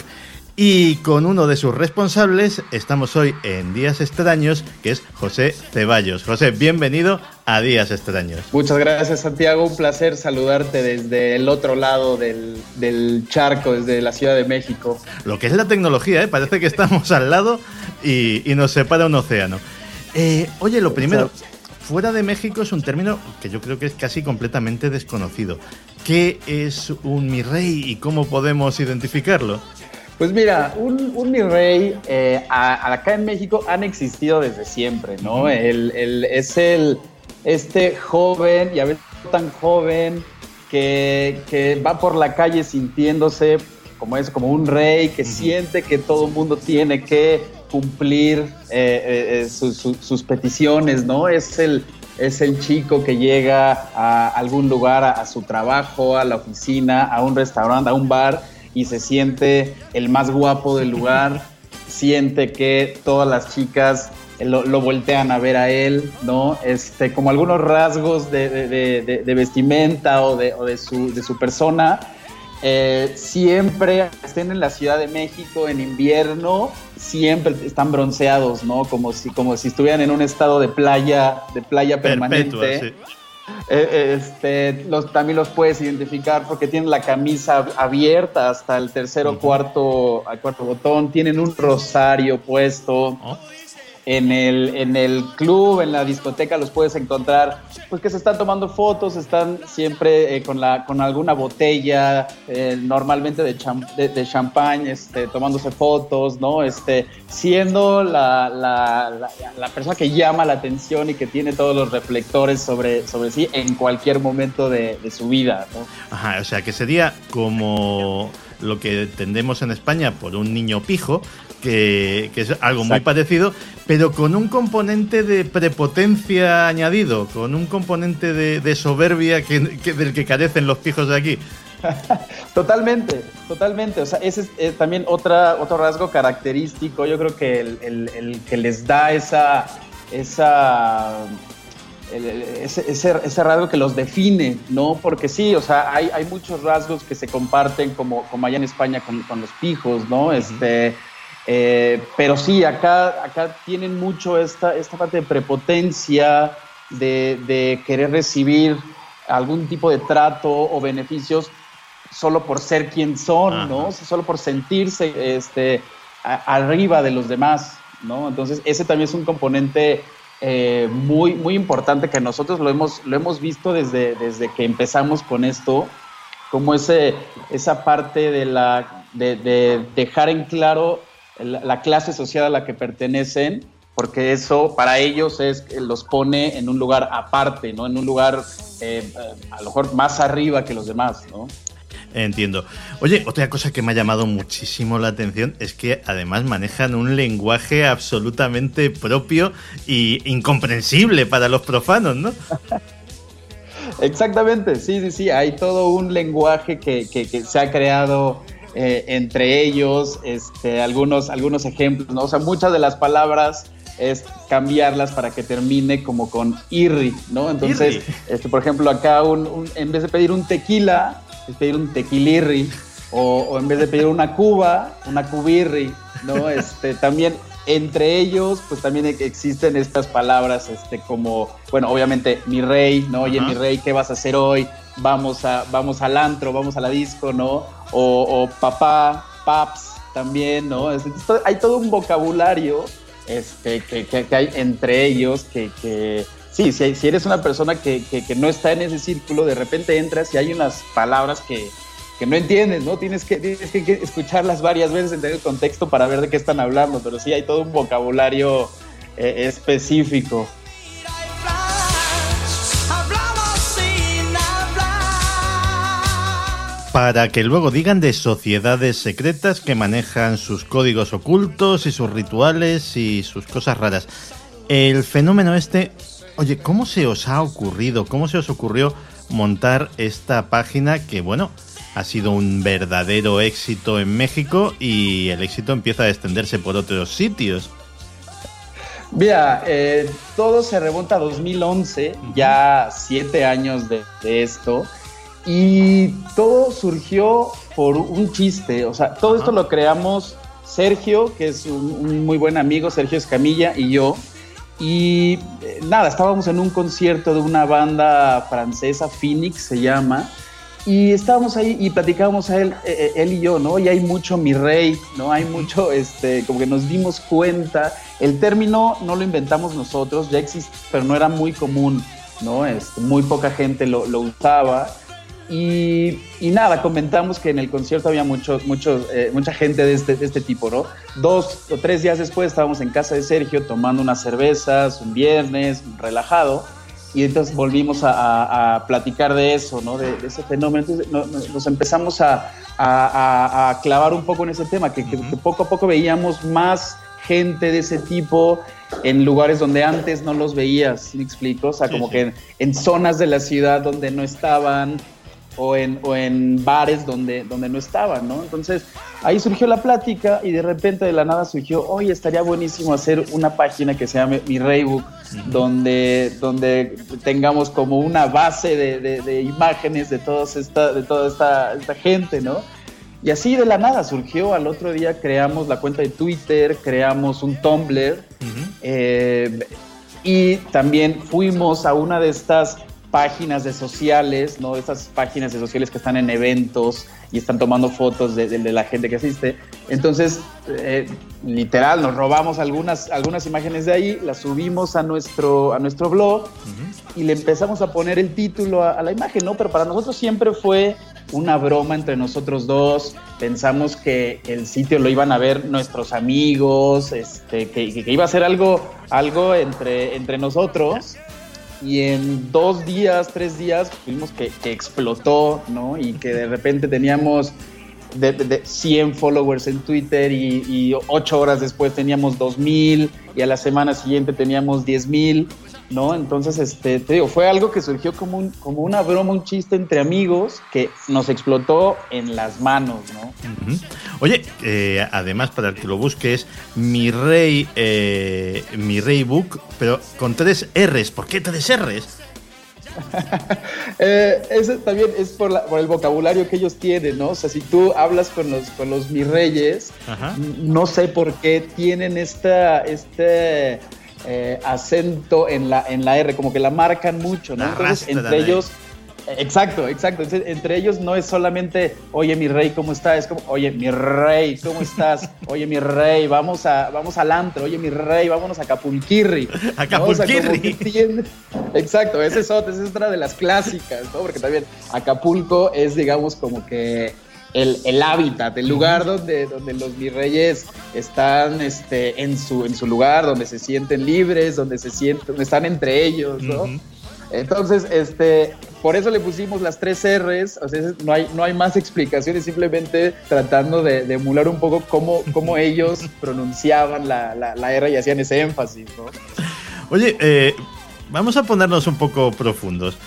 A: Y con uno de sus responsables estamos hoy en Días Extraños, que es José Ceballos. José, bienvenido a Días Extraños.
E: Muchas gracias Santiago, un placer saludarte desde el otro lado del, del charco, desde la Ciudad de México.
A: Lo que es la tecnología, ¿eh? parece que estamos al lado y, y nos separa un océano. Eh, oye, lo primero, fuera de México es un término que yo creo que es casi completamente desconocido. ¿Qué es un mi rey y cómo podemos identificarlo?
E: Pues mira, un, un mi rey eh, a- acá en México han existido desde siempre, ¿no? El- el- es el, este joven, y a veces tan joven, que, que va por la calle sintiéndose como es, como un rey, que siente que todo el mundo tiene que cumplir eh, eh, eh, sus- peticiones, ¿no? Es el, es el chico que llega a algún lugar, a, a su trabajo, a la oficina, a un restaurante, a un bar y se siente el más guapo del lugar, siente que todas las chicas lo, lo voltean a ver a él, ¿no? Este, como algunos rasgos de, de- de- de- vestimenta o, de, o su, su persona. Eh, siempre estén en la Ciudad de México en invierno, siempre están bronceados, ¿no? Como si, como si estuvieran en un estado de playa, de playa permanente.
A: Perpetua, sí.
E: Eh, este, los, también los puedes identificar porque tienen la camisa ab- abierta hasta el tercero
A: Ujú.
E: cuarto, al cuarto botón, tienen un rosario puesto. En el, en el club, en la discoteca, los puedes encontrar, pues que se están tomando fotos, están siempre eh, con, la, con alguna botella, eh, normalmente de, cham- de, de champán, este, tomándose fotos, ¿no? Este, siendo la, la, la, persona que llama la atención y que tiene todos los reflectores sobre, sobre sí en cualquier momento de, de su vida.
A: Ajá, o sea que sería como lo que entendemos en España por un niño pijo, que, que es algo muy
E: Exacto.
A: parecido, pero con un componente de prepotencia añadido, con un componente de, de soberbia que, que- del que carecen los pijos de aquí.
E: Totalmente, totalmente. O sea, ese es eh, también otra, otro rasgo característico. Yo creo que el, el- el que les da esa, esa, el- ese, ese- ese rasgo que los define, ¿no? Porque sí, o sea, hay, hay muchos rasgos que se comparten como, como allá en España con, con los pijos, ¿no? Este, eh, pero sí, acá, acá tienen mucho esta, esta parte de prepotencia, de, de querer recibir algún tipo de trato o beneficios solo por ser quien son,
A: Ajá.
E: ¿no? Solo por sentirse este, a- arriba de los demás, ¿no? Entonces, ese también es un componente eh, muy, muy importante que nosotros lo hemos, lo hemos visto desde, desde que empezamos con esto, como ese, esa parte de, la, de, de dejar en claro la, la clase social a la que pertenecen, porque eso para ellos es que los pone en un lugar aparte, ¿no? En un lugar eh, eh, a lo mejor más arriba que los demás, ¿no?
A: Entiendo. Oye, otra cosa que me ha llamado muchísimo la atención es que además manejan un lenguaje absolutamente propio y incomprensible para los profanos, ¿no?
E: Exactamente, sí, sí, sí, hay todo un lenguaje que, que- que se ha creado eh, entre ellos, este, algunos, algunos ejemplos, ¿no? O sea, muchas de las palabras es cambiarlas para que termine como con irri, ¿no? Entonces,
A: Irri.
E: este, por ejemplo, acá un- un- en vez de pedir un tequila, es pedir un tequilirri, o, o en vez de pedir una cuba, una cubirri, ¿no? Este, también entre ellos, pues también e- existen estas palabras, este, como, bueno, obviamente, mi rey, ¿no? Oye, mi rey, ¿qué vas a hacer hoy? Vamos, a, vamos al antro, vamos a la disco, ¿no? O, papá, paps, también, ¿no? Hay todo un vocabulario este, que, que- hay entre ellos, que, sí, si, si eres una persona que, no está en ese círculo, de repente entras y hay unas palabras que, no entiendes, ¿no? Tienes que, tienes que, escucharlas varias veces, entender el contexto para ver de qué están hablando, pero sí hay todo un vocabulario eh, específico.
A: Para que luego digan de sociedades secretas que manejan sus códigos ocultos y sus rituales y sus cosas raras. El fenómeno este, oye, ¿cómo se os ha ocurrido? ¿Cómo se os ocurrió montar esta página que, bueno, ha sido un verdadero éxito en México y el éxito empieza a extenderse por otros sitios?
E: Mira, eh, todo se remonta a 2011, ya siete años de, de esto, y todo surgió por un chiste, o sea, todo esto lo creamos Sergio, que es un, un muy buen amigo, Sergio Escamilla, y yo, y eh, nada, estábamos en un concierto de una banda francesa, Phoenix se llama, y estábamos ahí y platicábamos a él, eh, eh, él y yo, ¿no? Y hay mucho mi rey, ¿no? Hay mucho, este, como que nos dimos cuenta. El término no lo inventamos nosotros, ya existe, pero no era muy común, ¿no? Este, muy poca gente lo, lo usaba. Y, y nada, comentamos que en el concierto había muchos, muchos, eh, mucha gente de este, de este tipo, ¿no? Dos o tres días después estábamos en casa de Sergio tomando unas cervezas, un viernes, relajado y entonces volvimos a, a- a platicar de eso, ¿no? De, de ese fenómeno. Entonces no- no- nos empezamos a, clavar un poco en ese tema, que, que- que poco a poco veíamos más gente de ese tipo en lugares donde antes no los veías, ¿sí me explico? O sea, como que en, en zonas de la ciudad donde no estaban o en, o en bares donde, donde no estaban, ¿no? Entonces ahí surgió la plática y de repente de la nada surgió, oye, estaría buenísimo hacer una página que se llame Mi Reybook, donde, donde tengamos como una base de, de- de imágenes de, todos esta, de toda esta, esta gente, ¿no? Y así de la nada surgió, al otro día creamos la cuenta de Twitter, creamos un Tumblr, eh, y también fuimos a una de estas páginas de sociales, ¿no? Estas páginas de sociales que están en eventos y están tomando fotos de, la gente que asiste. Entonces, eh, literal, nos robamos algunas, algunas imágenes de ahí, las subimos a nuestro, a nuestro blog y le empezamos a poner el título a, a la imagen, ¿no? Pero para nosotros siempre fue una broma entre nosotros dos. Pensamos que el sitio lo iban a ver nuestros amigos, este, que, que iba a ser algo, algo entre, entre nosotros. Y en dos días, tres días, vimos que, que explotó, ¿no? Y que de repente teníamos de, de- de 100 followers en Twitter y, y ocho horas después teníamos 2000 y a la semana siguiente teníamos 10,000, ¿no? Entonces, este, te digo, fue algo que surgió como, un- como una broma, un chiste entre amigos que nos explotó en las manos, ¿no?
A: Oye, eh, además para el que lo busque es mi rey, eh, mi rey book, pero con tres R's. ¿Por qué tres R's?
E: Eh, ese también es por, la- por el vocabulario que ellos tienen, ¿no? O sea, si tú hablas con los, con los mis reyes,
A: Ajá.
E: no sé por qué tienen esta, este eh, acento en la, en la R, como que la marcan mucho, ¿no?
A: La
E: Entonces, entre ellos, exacto, exacto. Entre ellos no es solamente, oye, mi rey, ¿cómo estás? Es como, oye, mi rey, ¿cómo estás? Oye, mi rey, vamos, a, vamos al antro. Oye, mi rey, vámonos a Capulquirri.
A: A
E: ¿no? O sea, Exacto, esa es otra, esa es otra de las clásicas, ¿no? Porque también Acapulco es, digamos, como que el, el hábitat, el lugar donde, donde los virreyes están este, en, su, en su lugar, donde se sienten libres, donde se sienten, donde están entre ellos, ¿no? Entonces, este, por eso le pusimos las tres R's, o sea, no hay, no hay más explicaciones, simplemente tratando de, de emular un poco cómo, cómo ellos pronunciaban la, la, la R y hacían ese énfasis, ¿no?
A: Oye, eh, vamos a ponernos un poco profundos.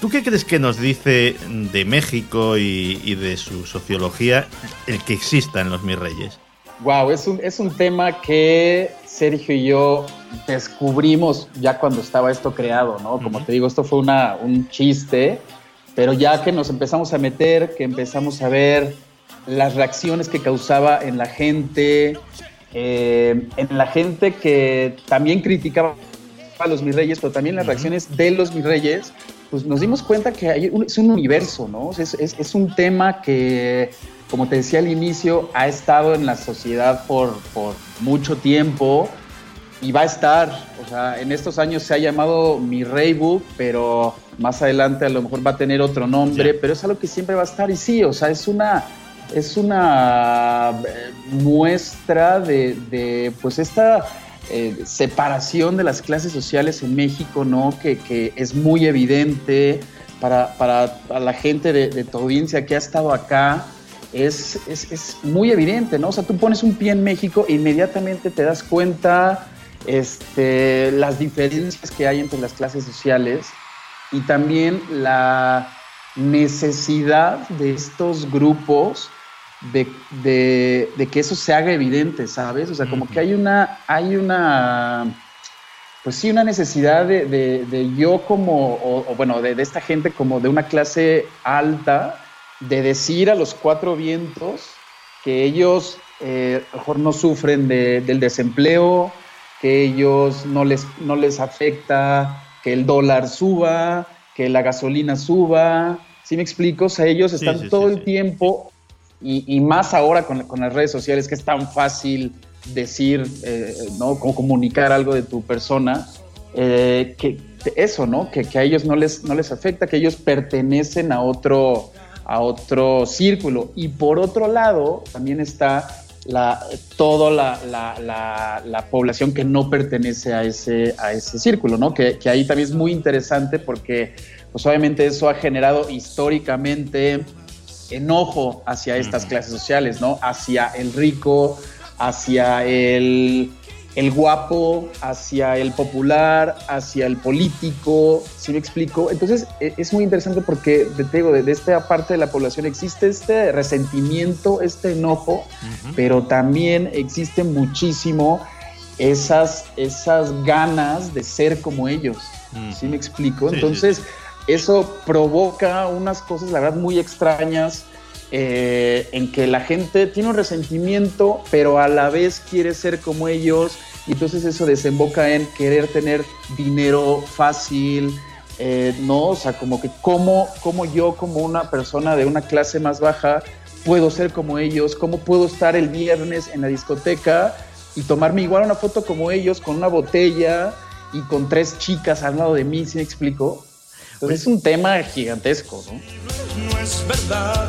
A: ¿Tú qué crees que nos dice de México y, y de su sociología el que existan los mis reyes?
E: Wow, es un, es un tema que Sergio y yo descubrimos ya cuando estaba esto creado, ¿no? Como te digo, esto fue una, un chiste, pero ya que nos empezamos a meter, que empezamos a ver las reacciones que causaba en la gente, eh, en la gente que también criticaba a los mis reyes, pero también las reacciones de los mis reyes, pues nos dimos cuenta que hay un- es un universo, ¿no? Es, es- es un tema que, como te decía al inicio, ha estado en la sociedad por, por mucho tiempo y va a estar, o sea, en estos años se ha llamado Mi Rey Book, pero más adelante a lo mejor va a tener otro nombre, pero es algo que siempre va a estar. Y sí, o sea, es una, es una eh, muestra de, pues esta eh, separación de las clases sociales en México, ¿no? Que, es muy evidente para, la gente de, de tu audiencia que ha estado acá es, es, muy evidente, ¿no? O sea, tú pones un pie en México e inmediatamente te das cuenta este, las diferencias que hay entre las clases sociales y también la necesidad de estos grupos de, que eso se haga evidente, ¿sabes? O sea, como que hay una, hay una, pues sí, una necesidad de, yo como, o, bueno, de, esta gente como de una clase alta, de decir a los cuatro vientos que ellos eh, a lo mejor no sufren del desempleo, que ellos no les, no les afecta que el dólar suba, que la gasolina suba. ¿Sí me explico? O sea, ellos están todo el tiempo, y, más ahora con, las redes sociales, que es tan fácil decir, eh, ¿no? Comunicar algo de tu persona, eh, que eso, ¿no? Que, que, a ellos no les, no les afecta, que ellos pertenecen a otro, a otro círculo. Y por otro lado, también está la, toda la, población que no pertenece a ese, a ese círculo, ¿no? Que, ahí también es muy interesante porque, pues obviamente eso ha generado históricamente enojo hacia estas clases sociales, ¿no? Hacia el rico, hacia el el guapo hacia el popular, hacia el político, ¿sí me explico? Entonces e, es muy interesante porque, te digo, de, esta parte de la población existe este resentimiento, este enojo, pero también existe muchísimo esas, esas ganas de ser como ellos, ¿sí me explico? Entonces eso provoca unas cosas, la verdad, muy extrañas. Eh, en que la gente tiene un resentimiento, pero a la vez quiere ser como ellos, y entonces eso desemboca en querer tener dinero fácil, eh, ¿no? O sea, como que cómo, cómo yo como una persona de una clase más baja puedo ser como ellos, cómo puedo estar el viernes en la discoteca y tomarme igual una foto como ellos con una botella y con tres chicas al lado de mí, ¿sí me explico? Entonces es un tema gigantesco, ¿no? No es verdad.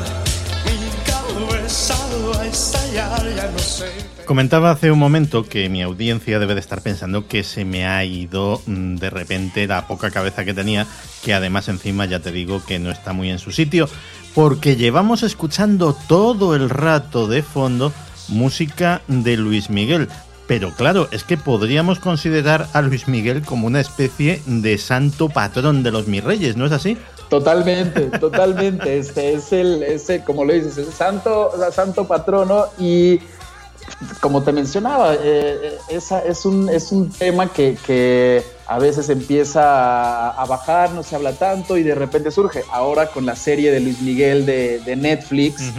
A: Comentaba hace un momento que mi audiencia debe de estar pensando que se me ha ido mm, de repente la poca cabeza que tenía, que además encima ya te digo que no está muy en su sitio, porque llevamos escuchando todo el rato de fondo música de Luis Miguel. Pero claro, es que podríamos considerar a Luis Miguel como una especie de santo patrón de los mis reyes, ¿no es así?
E: Totalmente, totalmente. Este es el, ese, como lo dices, es santo, santo patrono y como te mencionaba, eh, esa es, un, es un tema que, a veces empieza a, bajar, no se habla tanto y de repente surge. Ahora con la serie de Luis Miguel de, Netflix,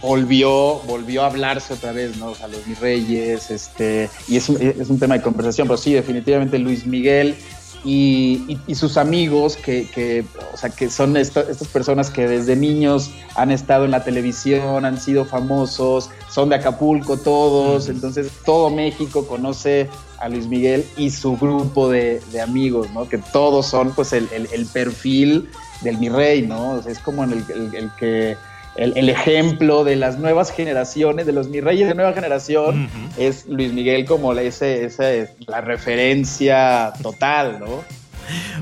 E: volvió, volvió a hablarse otra vez, ¿no? O sea, los mis reyes, este, y es un, es un tema de conversación, pero sí, definitivamente Luis Miguel y, sus amigos, que, o sea, que son estas personas que desde niños han estado en la televisión, han sido famosos, son de Acapulco todos, entonces todo México conoce a Luis Miguel y su grupo de, amigos, ¿no? Que todos son pues el, perfil del mi rey, ¿no? es como el, el que el, ejemplo de las nuevas generaciones, de los mis reyes de nueva generación, es Luis Miguel como ese, ese, la referencia total, ¿no?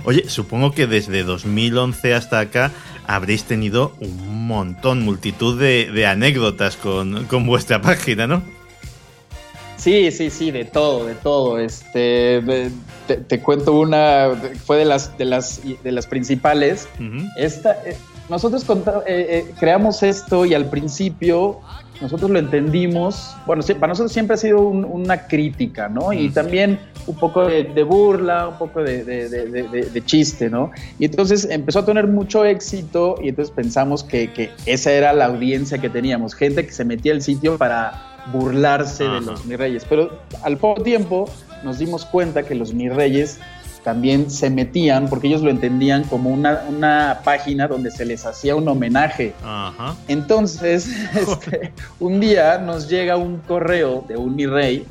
A: Oye, supongo que desde 2011 hasta acá habréis tenido un montón, multitud de, anécdotas con, vuestra página, ¿no?
E: Sí, sí, sí, de todo, de todo. Este, te, cuento una, fue de las, de las, de las principales. Esta, nosotros eh, eh, creamos esto y al principio nosotros lo entendimos, bueno, para nosotros siempre ha sido una crítica, ¿no? Y también un poco de, burla, un poco de, chiste, ¿no? Y entonces empezó a tener mucho éxito y entonces pensamos que, esa era la audiencia que teníamos, gente que se metía al sitio para burlarse de los mi reyes. Pero al poco tiempo nos dimos cuenta que los mi reyes también se metían, porque ellos lo entendían como una, página donde se les hacía un homenaje. Entonces, este, un día nos llega un correo de un mi rey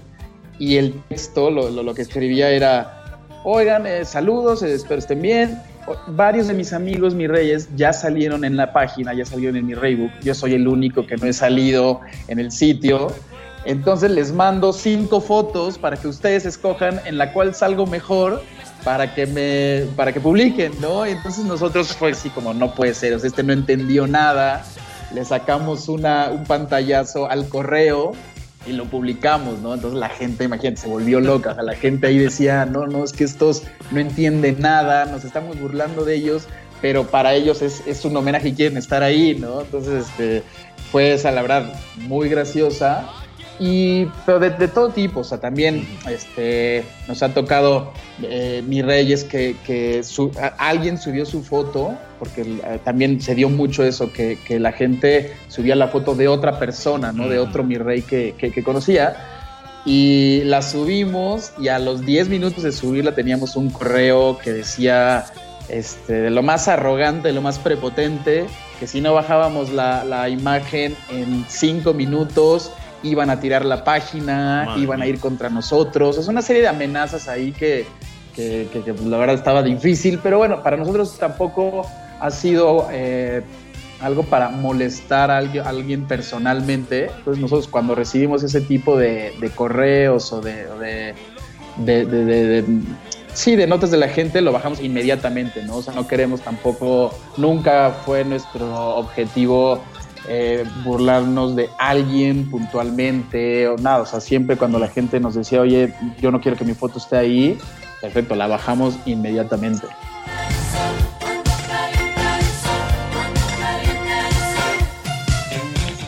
E: y el texto, lo, lo, lo que escribía era, oigan, eh, saludos, espero estén bien. Varios de mis amigos, mis reyes, ya salieron en la página, ya salieron en mi Reybook. Yo soy el único que no he salido en el sitio. Entonces les mando cinco fotos para que ustedes escojan en la cual salgo mejor para que me para que publiquen, ¿no? Entonces nosotros fue así como no puede ser, o sea, este no entendió nada. Le sacamos una, un pantallazo al correo y lo publicamos, ¿no? Entonces la gente, imagínate, se volvió loca. O sea, la gente ahí decía, no, no, es que estos no entienden nada, nos estamos burlando de ellos, pero para ellos es, es un homenaje y quieren estar ahí, ¿no? Entonces, este, fue esa, la verdad, muy graciosa. Y, pero de, de todo tipo, o sea, también este, nos ha tocado, eh, mi Reyes, que, que su- a- alguien subió su foto, porque eh, también se dio mucho eso, que, que la gente subía la foto de otra persona, ¿no? De otro mi rey que, que- que conocía. Y la subimos y a los 10 minutos de subirla teníamos un correo que decía este, de lo más arrogante, de lo más prepotente, que si no bajábamos la, la imagen en 5 minutos iban a tirar la página,
A: Madre
E: iban a ir contra nosotros. Es una serie de amenazas ahí que, que, que- que, pues, la verdad estaba difícil, pero bueno, para nosotros tampoco ha sido eh, algo para molestar a alguien, a alguien personalmente. Entonces nosotros cuando recibimos ese tipo de, de correos o de... o de- de- sí, de notas de la gente, lo bajamos inmediatamente, ¿no? O sea, no queremos tampoco, nunca fue nuestro objetivo eh, burlarnos de alguien puntualmente o nada. O sea, siempre cuando la gente nos decía, oye, yo no quiero que mi foto esté ahí, perfecto, la bajamos inmediatamente.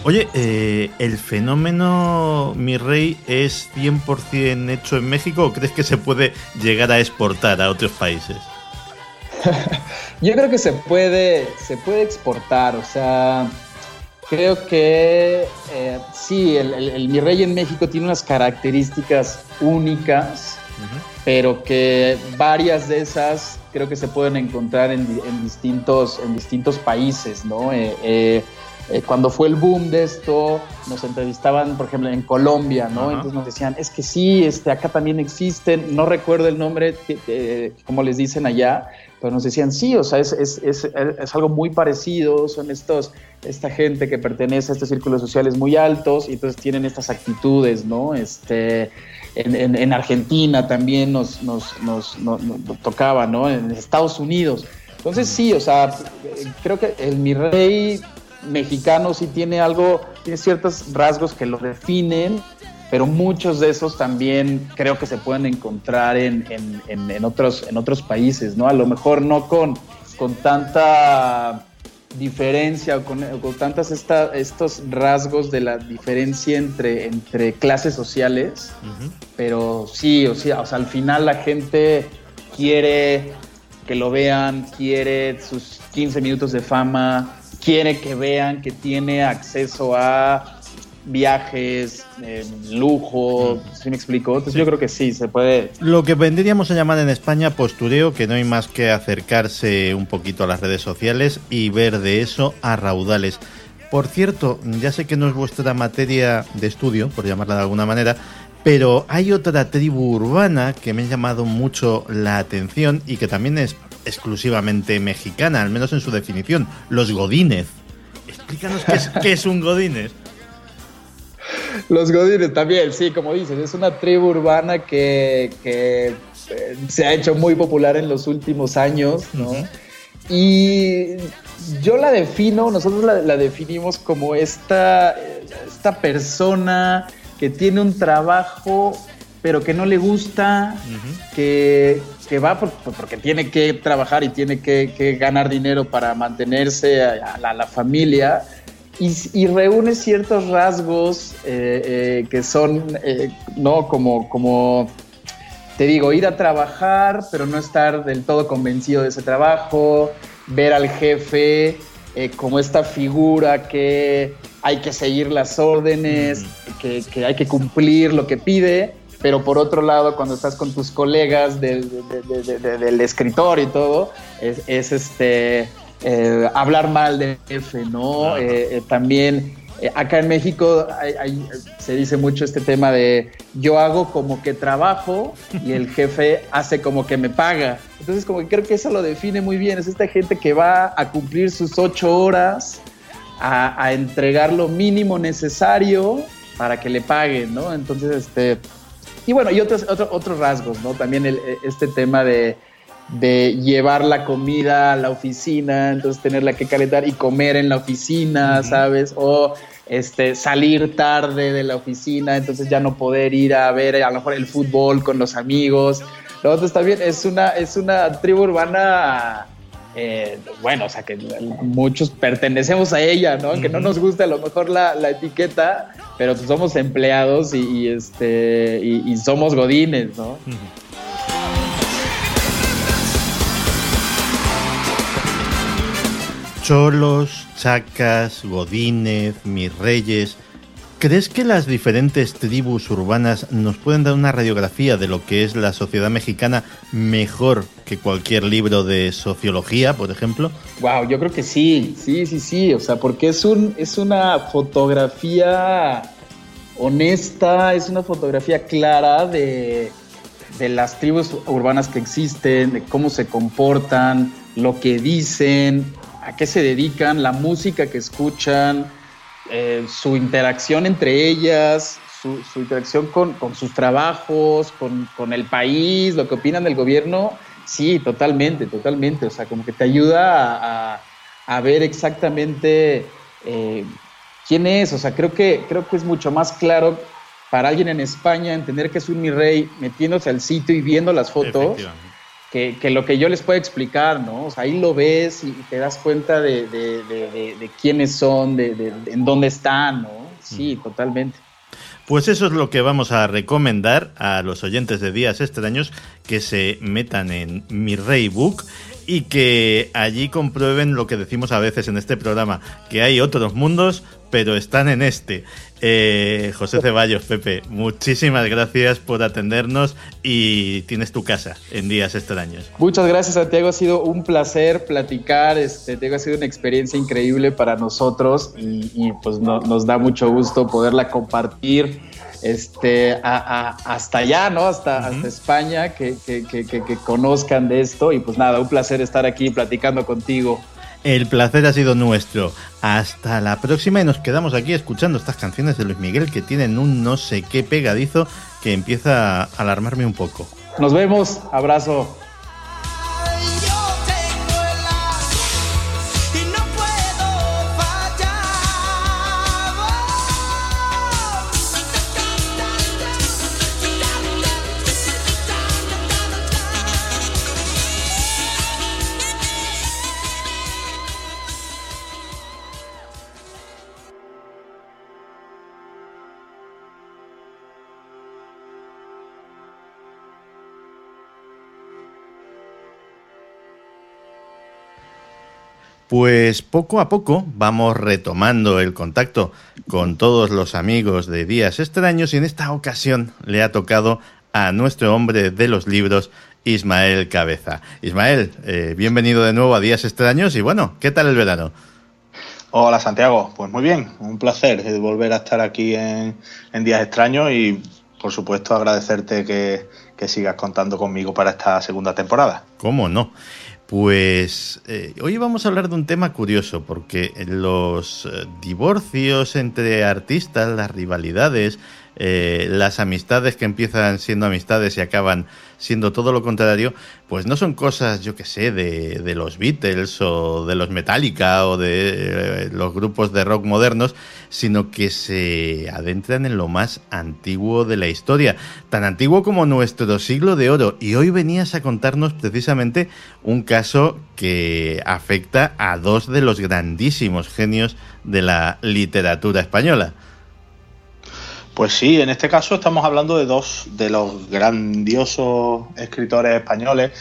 A: Oye, eh, ¿el fenómeno Mi Rey es 100% hecho en México o crees que se puede llegar a exportar a otros países?
E: Yo creo que se puede, se puede exportar, o sea, creo que eh, sí, el, el- el Mi Rey en México tiene unas características únicas, pero que varias de esas creo que se pueden encontrar en, en distintos, en distintos países, ¿no? Eh, eh, eh, cuando fue el boom de esto, nos entrevistaban, por ejemplo, en Colombia, ¿no? Entonces nos decían, es que sí, este, acá también existen, no recuerdo el nombre, eh, como les dicen allá, pero nos decían, sí, o sea, es, es, es, es algo muy parecido, son estos, esta gente que pertenece a estos círculos sociales muy altos y entonces tienen estas actitudes, ¿no? Este, en, en- en Argentina también nos, nos, nos, nos- tocaba, ¿no? En Estados Unidos. Entonces sí, o sea, creo que el mi rey mexicano sí tiene algo, tiene ciertos rasgos que lo definen, pero muchos de esos también creo que se pueden encontrar en, en- en- en otros, en otros países, ¿no? A lo mejor no con, con tanta diferencia o con, con tantas esta- estos rasgos de la diferencia entre, entre clases sociales, pero sí, o sea, o sea, al final la gente quiere que lo vean, quiere sus 15 minutos de fama, quiere que vean que tiene acceso a viajes, eh, lujo, ¿sí me explico? Entonces yo creo que sí, se puede,
A: Lo que vendríamos a llamar en España postureo, que no hay más que acercarse un poquito a las redes sociales y ver de eso a raudales. Por cierto, ya sé que no es vuestra materia de estudio, por llamarla de alguna manera, pero hay otra tribu urbana que me ha llamado mucho la atención y que también es exclusivamente mexicana, al menos en su definición, los godines. Explícanos qué es, qué es un godines.
E: Los Godines también, sí, como dices, es una tribu urbana que, que, eh, se ha hecho muy popular en los últimos años, ¿no? Y yo la defino, nosotros la, la definimos como esta, esta persona que tiene un trabajo, pero que no le gusta, que, que va por- por- porque tiene que trabajar y tiene que, que ganar dinero para mantenerse a, a la, a la familia. Y, y reúne ciertos rasgos eh, eh, que son, eh, ¿no? Como, como, te digo, ir a trabajar, pero no estar del todo convencido de ese trabajo, ver al jefe eh, como esta figura que hay que seguir las órdenes, que, que hay que cumplir lo que pide, pero por otro lado, cuando estás con tus colegas del, de- de- de- del escritor y todo, es, es este... eh, hablar mal del jefe, ¿no? Eh, eh, también acá en México se dice mucho este tema de yo hago como que trabajo y el jefe hace como que me paga. Entonces como que creo que eso lo define muy bien. Es esta gente que va a cumplir sus ocho horas, a, entregar lo mínimo necesario para que le paguen, ¿no? Entonces, este... Y bueno, y otros, otros rasgos, ¿no? También este tema de de llevar la comida a la oficina, entonces tenerla que calentar y comer en la oficina, ¿sabes? O este, salir tarde de la oficina, entonces ya no poder ir a ver a lo mejor el fútbol con los amigos. Lo otro está bien, es una, es una tribu urbana, eh, bueno, o sea, que muchos pertenecemos a ella, ¿no? Que no nos gusta a lo mejor la, etiqueta, pero pues somos empleados y, este, y, somos godines, ¿no?
A: Cholos, Chacas, Godínez, Mis Reyes. ¿Crees que las diferentes tribus urbanas nos pueden dar una radiografía de lo que es la sociedad mexicana mejor que cualquier libro de sociología, por ejemplo?
E: Wow, yo creo que sí, sí, sí, sí. O sea, porque es un, es una fotografía honesta, es una fotografía clara de, de las tribus urbanas que existen, de cómo se comportan, lo que dicen, a qué se dedican, la música que escuchan, eh, su interacción entre ellas, su, interacción con, sus trabajos, con, el país, lo que opinan del gobierno, sí, totalmente, totalmente. O sea, como que te ayuda a, ver exactamente eh, quién es. O sea, creo que, creo que es mucho más claro para alguien en España entender que es un mi rey metiéndose al sitio y viendo las fotos que, lo que yo les puedo explicar, ¿no? O sea, ahí lo ves y te das cuenta de, de, quiénes son, de, en dónde están, ¿no? Sí, totalmente.
A: Pues eso es lo que vamos a recomendar a los oyentes de Días Extraños que se metan en mi Rey Book y que allí comprueben lo que decimos a veces en este programa, que hay otros mundos, pero están en este. Eh, José Ceballos, Pepe, muchísimas gracias por atendernos y tienes tu casa en días extraños.
E: Muchas gracias, Santiago. Ha sido un placer platicar. Este, ha sido una experiencia increíble para nosotros y, pues nos da mucho gusto poderla compartir este, hasta allá, ¿no? Hasta, hasta España, que, que conozcan de esto. Y pues nada, un placer estar aquí platicando contigo.
A: El placer ha sido nuestro. Hasta la próxima y nos quedamos aquí escuchando estas canciones de Luis Miguel que tienen un no sé qué pegadizo que empieza a alarmarme un poco.
E: Nos vemos, abrazo.
A: Pues poco a poco vamos retomando el contacto con todos los amigos de Días Extraños y en esta ocasión le ha tocado a nuestro hombre de los libros, Ismael Cabeza. Ismael, eh, bienvenido de nuevo a Días Extraños y bueno, ¿qué tal el verano?
F: Hola Santiago, pues muy bien, un placer volver a estar aquí en, Días Extraños y por supuesto agradecerte que, que sigas contando conmigo para esta segunda temporada.
A: ¿Cómo no? Pues eh, hoy vamos a hablar de un tema curioso, porque los eh, divorcios entre artistas, las rivalidades, eh, las amistades que empiezan siendo amistades y acaban siendo todo lo contrario, pues no son cosas, yo que sé, de, de los Beatles o de los Metallica o de eh, los grupos de rock modernos, sino que se adentran en lo más antiguo de la historia, tan antiguo como nuestro siglo de oro. Y hoy venías a contarnos precisamente un caso que afecta a dos de los grandísimos genios de la literatura española.
F: Pues sí, en este caso estamos hablando de dos de los grandiosos escritores españoles,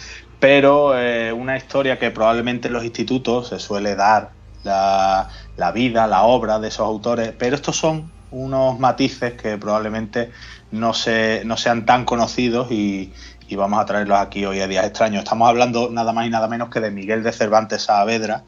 F: pero eh, una historia que probablemente en los institutos se suele dar la, vida, la obra de esos autores, pero estos son unos matices que probablemente no, se, no sean tan conocidos y, vamos a traerlos aquí hoy a Días Extraños. Estamos hablando nada más y nada menos que de Miguel de Cervantes Saavedra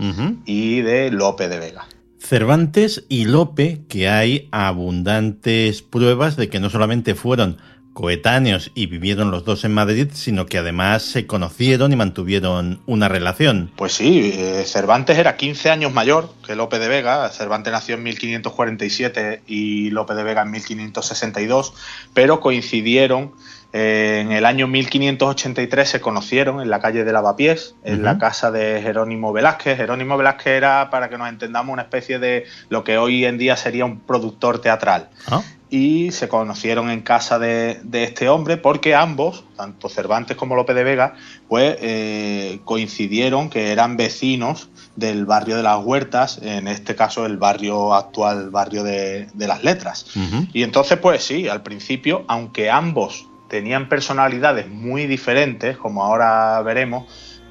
F: y de Lope de Vega.
A: Cervantes y Lope, que hay abundantes pruebas de que no solamente fueron coetáneos y vivieron los dos en Madrid, sino que además se conocieron y mantuvieron una relación.
F: Pues sí, eh, Cervantes era 15 años mayor que Lope de Vega. Cervantes nació en 1547 y Lope de Vega en 1562, pero coincidieron eh, en el año 1583 se conocieron en la calle de Lavapiés, en la casa de Jerónimo Velázquez. Jerónimo Velázquez era, para que nos entendamos, una especie de lo que hoy en día sería un productor teatral.
A: Ah.
F: Y se conocieron en casa de, de este hombre porque ambos, tanto Cervantes como Lope de Vega, pues eh, coincidieron que eran vecinos del barrio de las Huertas, en este caso el barrio actual, barrio de, de las Letras. Y entonces, pues sí, al principio, aunque ambos tenían personalidades muy diferentes, como ahora veremos,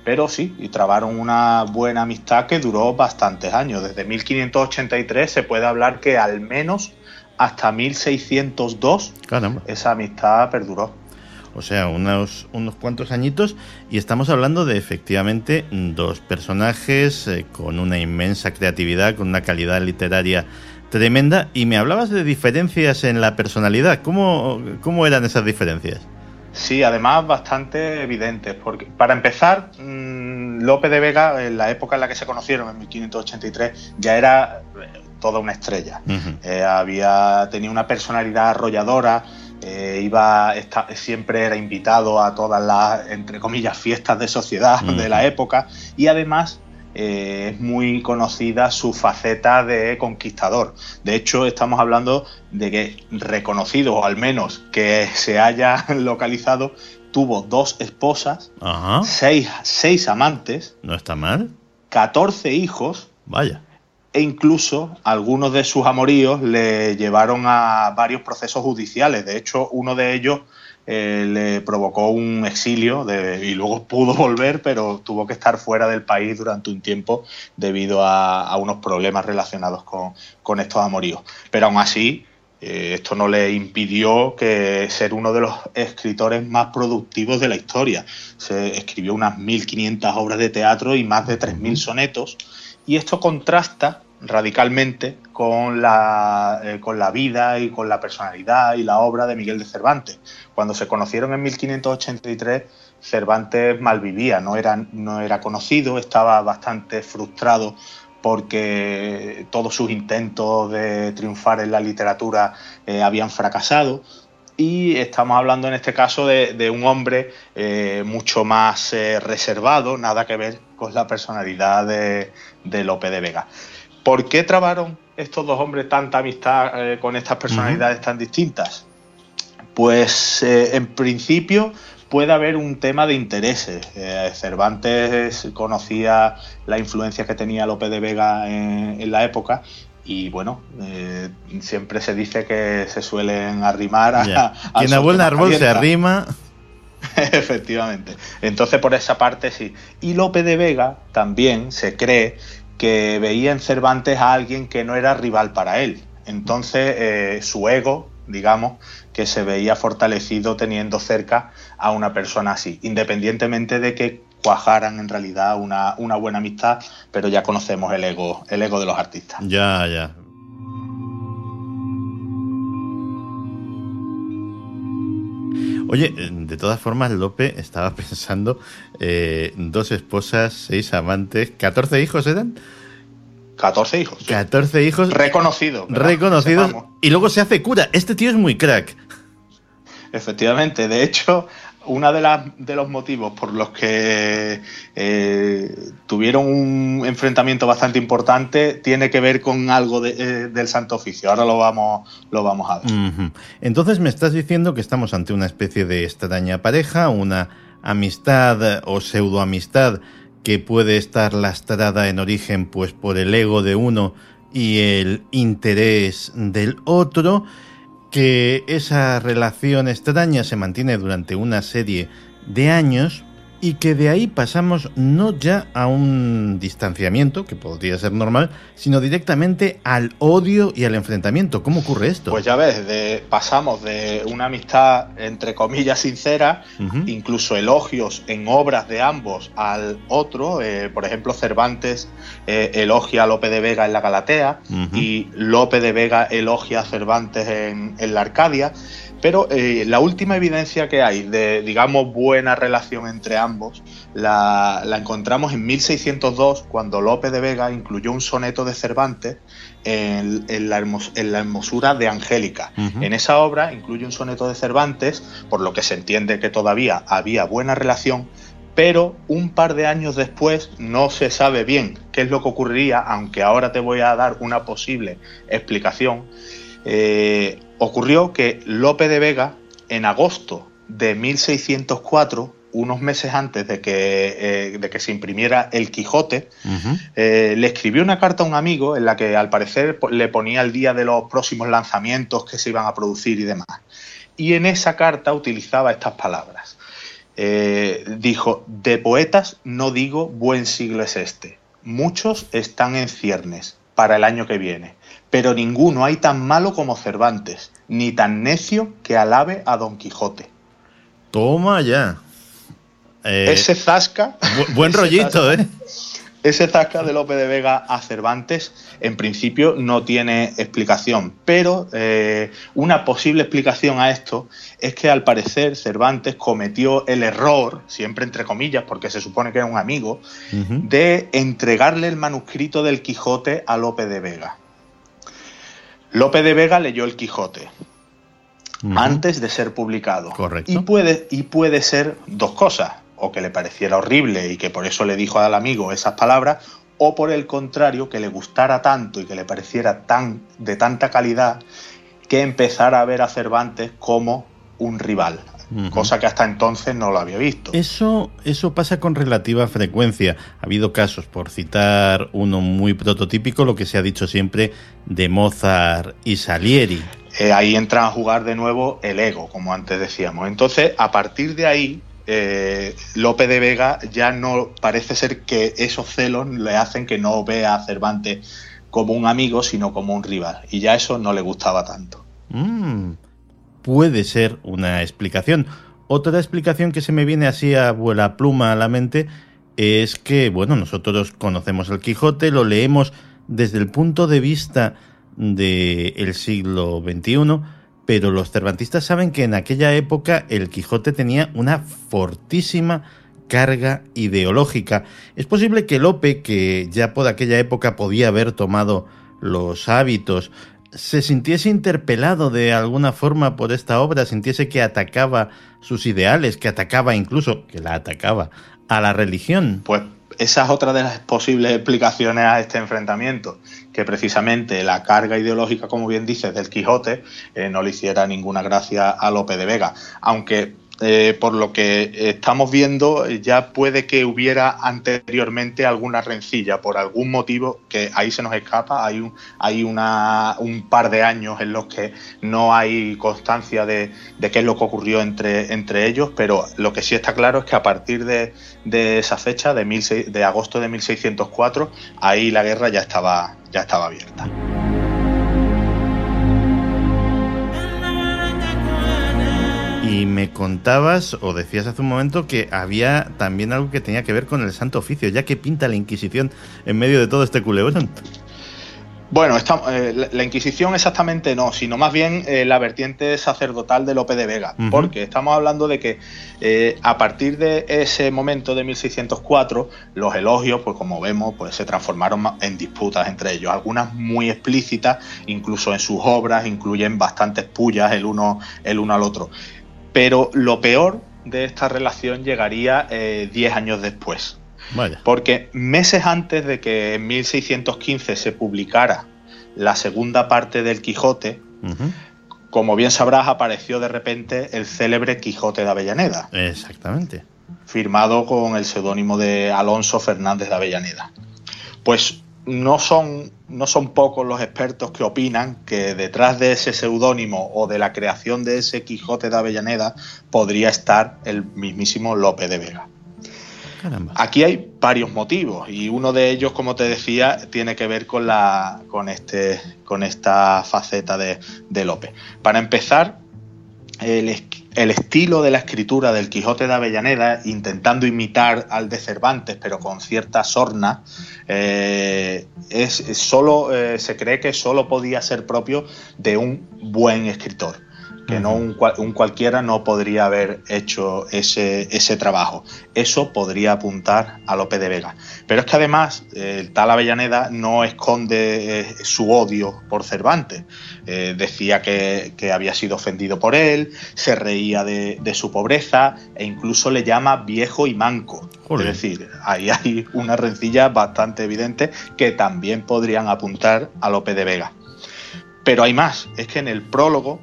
F: pero sí, y trabaron una buena amistad que duró bastantes años. Desde 1583 se puede hablar que al menos hasta 1602
A: Caramba.
F: esa amistad perduró.
A: O sea, unos, unos cuantos añitos y estamos hablando de efectivamente dos personajes eh, con una inmensa creatividad, con una calidad literaria tremenda y me hablabas de diferencias en la personalidad. ¿Cómo, cómo eran esas diferencias?
F: Sí, además bastante evidentes, porque para empezar, mmm, Lope de Vega, en la época en la que se conocieron, en 1583, ya era eh, toda una estrella. Eh, había tenía una personalidad arrolladora, eh, iba esta- siempre era invitado a todas las entre comillas fiestas de sociedad de la época y además eh, es muy conocida su faceta de conquistador. De hecho, estamos hablando de que reconocido, o al menos que se haya localizado, tuvo dos esposas,
A: Ajá.
F: seis, seis amantes,
A: No está mal.
F: 14 hijos
A: Vaya.
F: e incluso algunos de sus amoríos le llevaron a varios procesos judiciales. De hecho, uno de ellos eh, le provocó un exilio de- y luego pudo volver, pero tuvo que estar fuera del país durante un tiempo debido a, a unos problemas relacionados con, con estos amoríos. Pero aún así, eh, esto no le impidió que ser uno de los escritores más productivos de la historia. Se escribió unas 1.500 obras de teatro y más de 3.000 sonetos y esto contrasta radicalmente con la, eh, con la vida y con la personalidad y la obra de Miguel de Cervantes. Cuando se conocieron en 1583, Cervantes malvivía, no era, no era conocido, estaba bastante frustrado porque todos sus intentos de triunfar en la literatura eh, habían fracasado. Y estamos hablando en este caso de, un hombre eh, mucho más reservado, nada que ver con la personalidad de, de Lope de Vega. ¿Por qué trabaron estos dos hombres tanta amistad eh, con estas personalidades tan distintas? Pues eh, en principio puede haber un tema de intereses. Eh, Cervantes conocía la influencia que tenía Lope de Vega en, en la época y bueno, eh, siempre se dice que se suelen arrimar a,
A: Quien a árbol se arrima.
F: Efectivamente. Entonces, por esa parte sí. Y Lope de Vega también se cree que veía en Cervantes a alguien que no era rival para él. Entonces, eh, su ego, digamos, que se veía fortalecido teniendo cerca a una persona así, independientemente de que cuajaran en realidad una, una buena amistad, pero ya conocemos el ego, el ego de los artistas.
A: Ya, ya. Oye, eh, de todas formas, Lope estaba pensando, eh, dos esposas, seis amantes, 14 hijos eran,
F: 14 hijos. sí.
A: 14 hijos
F: Reconocidos. ¿verdad?
A: reconocidos y luego se hace cura. Este tío es muy crack.
F: Efectivamente, de hecho, uno de, las- de los motivos por los que eh, tuvieron un enfrentamiento bastante importante tiene que ver con algo de- eh, del Santo Oficio. Ahora lo vamos, lo vamos a ver.
A: Entonces me estás diciendo que estamos ante una especie de extraña pareja, una amistad o pseudoamistad que puede estar lastrada en origen pues por el ego de uno y el interés del otro, que esa relación extraña se mantiene durante una serie de años, y que de ahí pasamos no ya a un distanciamiento, que podría ser normal, sino directamente al odio y al enfrentamiento. ¿Cómo ocurre esto?
F: Pues ya ves, de, pasamos de una amistad entre comillas sincera, incluso elogios en obras de ambos al otro. Eh, por ejemplo, Cervantes eh, elogia a Lope de Vega en la Galatea y Lope de Vega elogia a Cervantes en, en la Arcadia. Pero eh, la última evidencia que hay de, digamos, buena relación entre ambos la, encontramos en 1602, cuando Lope de Vega incluyó un soneto de Cervantes en, la, hermosura de Angélica. En esa obra incluye un soneto de Cervantes, por lo que se entiende que todavía había buena relación, pero un par de años después no se sabe bien qué es lo que ocurriría, aunque ahora te voy a dar una posible explicación. Eh, ocurrió que Lope de Vega, en agosto de 1604, unos meses antes de que, eh, de que se imprimiera El Quijote, eh, le escribió una carta a un amigo en la que al parecer le ponía el día de los próximos lanzamientos que se iban a producir y demás. Y en esa carta utilizaba estas palabras. dijo, de poetas no digo buen siglo es este. Muchos están en ciernes para el año que viene pero ninguno hay tan malo como Cervantes, ni tan necio que alabe a Don Quijote.
A: Toma ya.
F: Eh, ese zasca.
A: buen rollito, ¿eh?
F: Ese zasca de Lope de Vega a Cervantes, en principio, no tiene explicación, pero eh, una posible explicación a esto es que al parecer Cervantes cometió el error, siempre entre comillas, porque se supone que era un amigo, de entregarle el manuscrito del Quijote a Lope de Vega. Lope de Vega leyó El Quijote antes de ser publicado.
A: Correcto.
F: Y puede, y puede ser dos cosas, o que le pareciera horrible y que por eso le dijo al amigo esas palabras, o por el contrario, que le gustara tanto y que le pareciera tan de tanta calidad que empezara a ver a Cervantes como un rival, cosa que hasta entonces no lo había visto.
A: Eso, eso pasa con relativa frecuencia. Ha habido casos, por citar uno muy prototípico, lo que se ha dicho siempre de Mozart y Salieri.
F: Eh, ahí entra a jugar de nuevo el ego, como antes decíamos. Entonces, a partir de ahí, eh, Lope de Vega ya no parece ser que esos celos le hacen que no vea a Cervantes como un amigo, sino como un rival. Y ya eso no le gustaba tanto.
A: Mm puede ser una explicación. Otra explicación que se me viene así a vuela pluma a la mente es que, bueno, nosotros conocemos el Quijote, lo leemos desde el punto de vista del siglo XXI, pero los cervantistas saben que en aquella época el Quijote tenía una fortísima carga ideológica. Es posible que Lope, que ya por aquella época podía haber tomado los hábitos se sintiese interpelado de alguna forma por esta obra, sintiese que atacaba sus ideales, que atacaba incluso, que la atacaba, a la religión.
F: Pues esa es otra de las posibles explicaciones a este enfrentamiento, que precisamente la carga ideológica, como bien dices, del Quijote eh, no le hiciera ninguna gracia a Lope de Vega, aunque eh, por lo que estamos viendo, ya puede que hubiera anteriormente alguna rencilla por algún motivo que ahí se nos escapa. Hay un, hay una, un par de años en los que no hay constancia de, qué es lo que ocurrió entre, entre ellos, pero lo que sí está claro es que a partir de, esa fecha, de, de agosto de 1604, ahí la guerra ya estaba, ya estaba abierta.
A: Y me contabas o decías hace un momento que había también algo que tenía que ver con el Santo Oficio, ya que pinta la Inquisición en medio de todo este culebrón.
F: Bueno, eh, la Inquisición exactamente no, sino más bien eh, la vertiente sacerdotal de Lope de Vega, porque estamos hablando de que eh, a partir de ese momento de 1604, los elogios, pues como vemos, pues se transformaron en disputas entre ellos, algunas muy explícitas, incluso en sus obras incluyen bastantes pullas el uno, el uno al otro. Pero lo peor de esta relación llegaría 10 eh, años después. Porque meses antes de que en 1615 se publicara la segunda parte del Quijote, como bien sabrás, apareció de repente el célebre Quijote de Avellaneda.
A: Exactamente.
F: Firmado con el seudónimo de Alonso Fernández de Avellaneda. Pues no son, no son pocos los expertos que opinan que detrás de ese seudónimo o de la creación de ese Quijote de Avellaneda podría estar el mismísimo Lope de Vega.
A: Caramba.
F: Aquí hay varios motivos y uno de ellos, como te decía, tiene que ver con, la, con, este, con esta faceta de, de Lope. Para empezar, el, el estilo de la escritura del Quijote de Avellaneda, intentando imitar al de Cervantes, pero con cierta sorna, eh, es, solo, eh, se cree que solo podía ser propio de un buen escritor, que no un, cual- un cualquiera no podría haber hecho ese, ese trabajo. Eso podría apuntar a Lope de Vega. Pero es que además eh, el tal Avellaneda no esconde eh, su odio por Cervantes. Eh, decía que, que había sido ofendido por él, se reía de, de su pobreza e incluso le llama viejo y manco.
A: Joder.
F: Es decir, ahí hay una rencilla bastante evidente que también podrían apuntar a Lope de Vega. Pero hay más, es que en el prólogo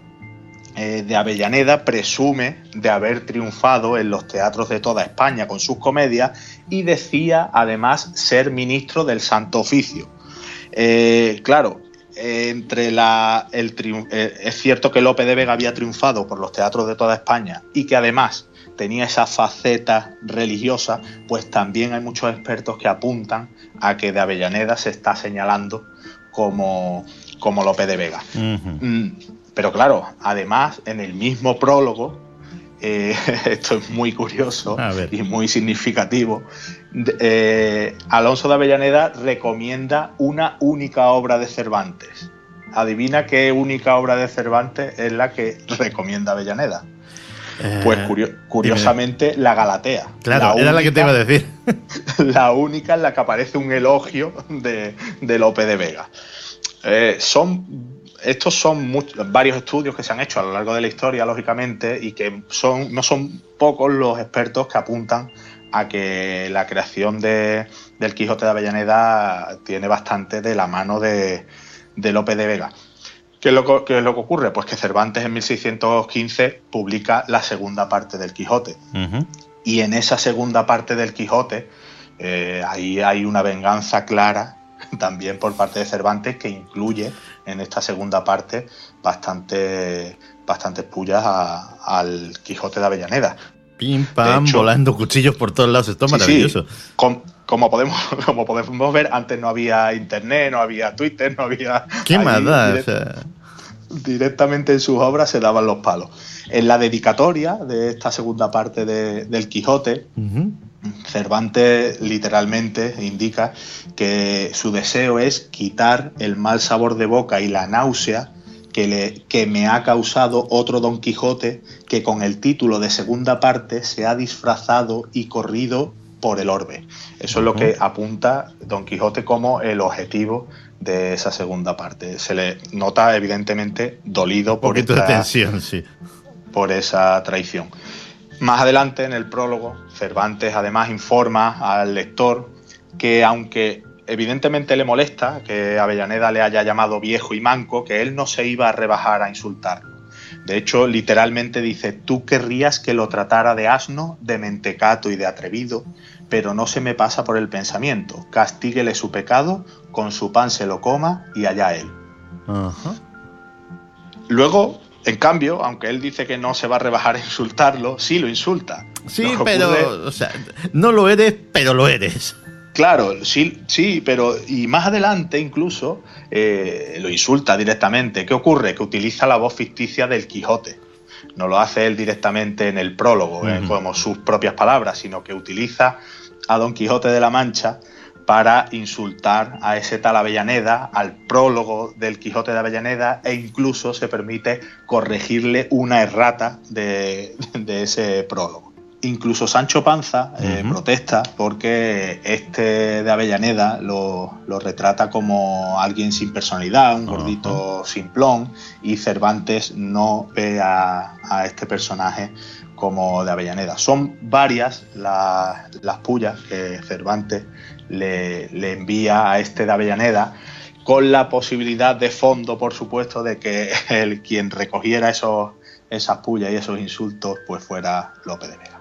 F: eh, de Avellaneda presume de haber triunfado en los teatros de toda España con sus comedias y decía además ser ministro del Santo Oficio. Eh, claro, eh, entre la, el es cierto que Lope de Vega había triunfado por los teatros de toda España y que además tenía esa faceta religiosa, pues también hay muchos expertos que apuntan a que de Avellaneda se está señalando como, como Lope de Vega. Mm, Pero claro, además, en el mismo prólogo, eh, esto es muy curioso y muy significativo, eh, Alonso de Avellaneda recomienda una única obra de Cervantes. Adivina qué única obra de Cervantes es la que recomienda Avellaneda. Pues
A: Eh,
F: curio- curiosamente, la Galatea.
A: Claro, era la que te iba a decir.
F: la única en la que aparece un elogio de, de Lope de Vega. Eh, son, estos son varios estudios que se han hecho a lo largo de la historia, lógicamente, y que son, no son pocos los expertos que apuntan a que la creación de, del Quijote de Avellaneda tiene bastante de la mano de, de Lope de Vega. ¿Qué es, lo, que- qué es lo que ocurre? Pues que Cervantes en 1615 publica la segunda parte del Quijote. Y en esa segunda parte del Quijote, eh, ahí hay una venganza clara también por parte de Cervantes que incluye en esta segunda parte bastante, bastantes pullas a- al Quijote de Avellaneda.
A: Pim, pam,
F: hecho-
A: volando cuchillos por todos lados. Esto es
F: Sí,
A: maravilloso.
F: sí. Com- como, podemos, como podemos ver, antes no había internet, no había Twitter, no había...
A: ¿Qué
F: ahí
A: más da? O sea,
F: directamente en sus obras se daban los palos. En la dedicatoria de esta segunda parte de- del Quijote. Cervantes literalmente indica que su deseo es quitar el mal sabor de boca y la náusea que, le, que me ha causado otro Don Quijote que con el título de segunda parte se ha disfrazado y corrido por el orbe. Eso es lo que apunta Don Quijote como el objetivo de esa segunda parte. Se le nota evidentemente dolido
A: Un
F: por
A: poquito de
F: esta-
A: tensión, sí.
F: por esa traición. Más adelante en el prólogo, Cervantes además informa al lector que aunque evidentemente le molesta que Avellaneda le haya llamado viejo y manco, que él no se iba a rebajar a insultarlo. De hecho, literalmente dice, tú querrías que lo tratara de asno, de mentecato y de atrevido, pero no se me pasa por el pensamiento. Castíguele su pecado, con su pan se lo coma y allá él. Luego, en cambio, aunque él dice que no se va a rebajar a insultarlo, sí lo insulta.
A: Sí,
F: Lo
A: pero,
F: ocurre-
A: o sea, no lo eres, pero lo eres.
F: Claro, sí, sí, pero y más adelante incluso eh, lo insulta directamente. ¿Qué ocurre? Que utiliza la voz ficticia del Quijote. No lo hace él directamente en el prólogo, eh, como sus propias palabras, sino que utiliza a Don Quijote de la Mancha para insultar a ese tal Avellaneda, al prólogo del Quijote de Avellaneda, e incluso se permite corregirle una errata de, de ese prólogo. Incluso Sancho Panza eh, protesta porque este de Avellaneda lo, lo retrata como alguien sin personalidad, un gordito simplón, y Cervantes no ve a, a este personaje como de Avellaneda. Son varias la- las pullas que Cervantes le, envía a este de Avellaneda, con la posibilidad de fondo, por supuesto, de que el quien recogiera esos, esas pullas y esos insultos pues fuera Lope de Vega.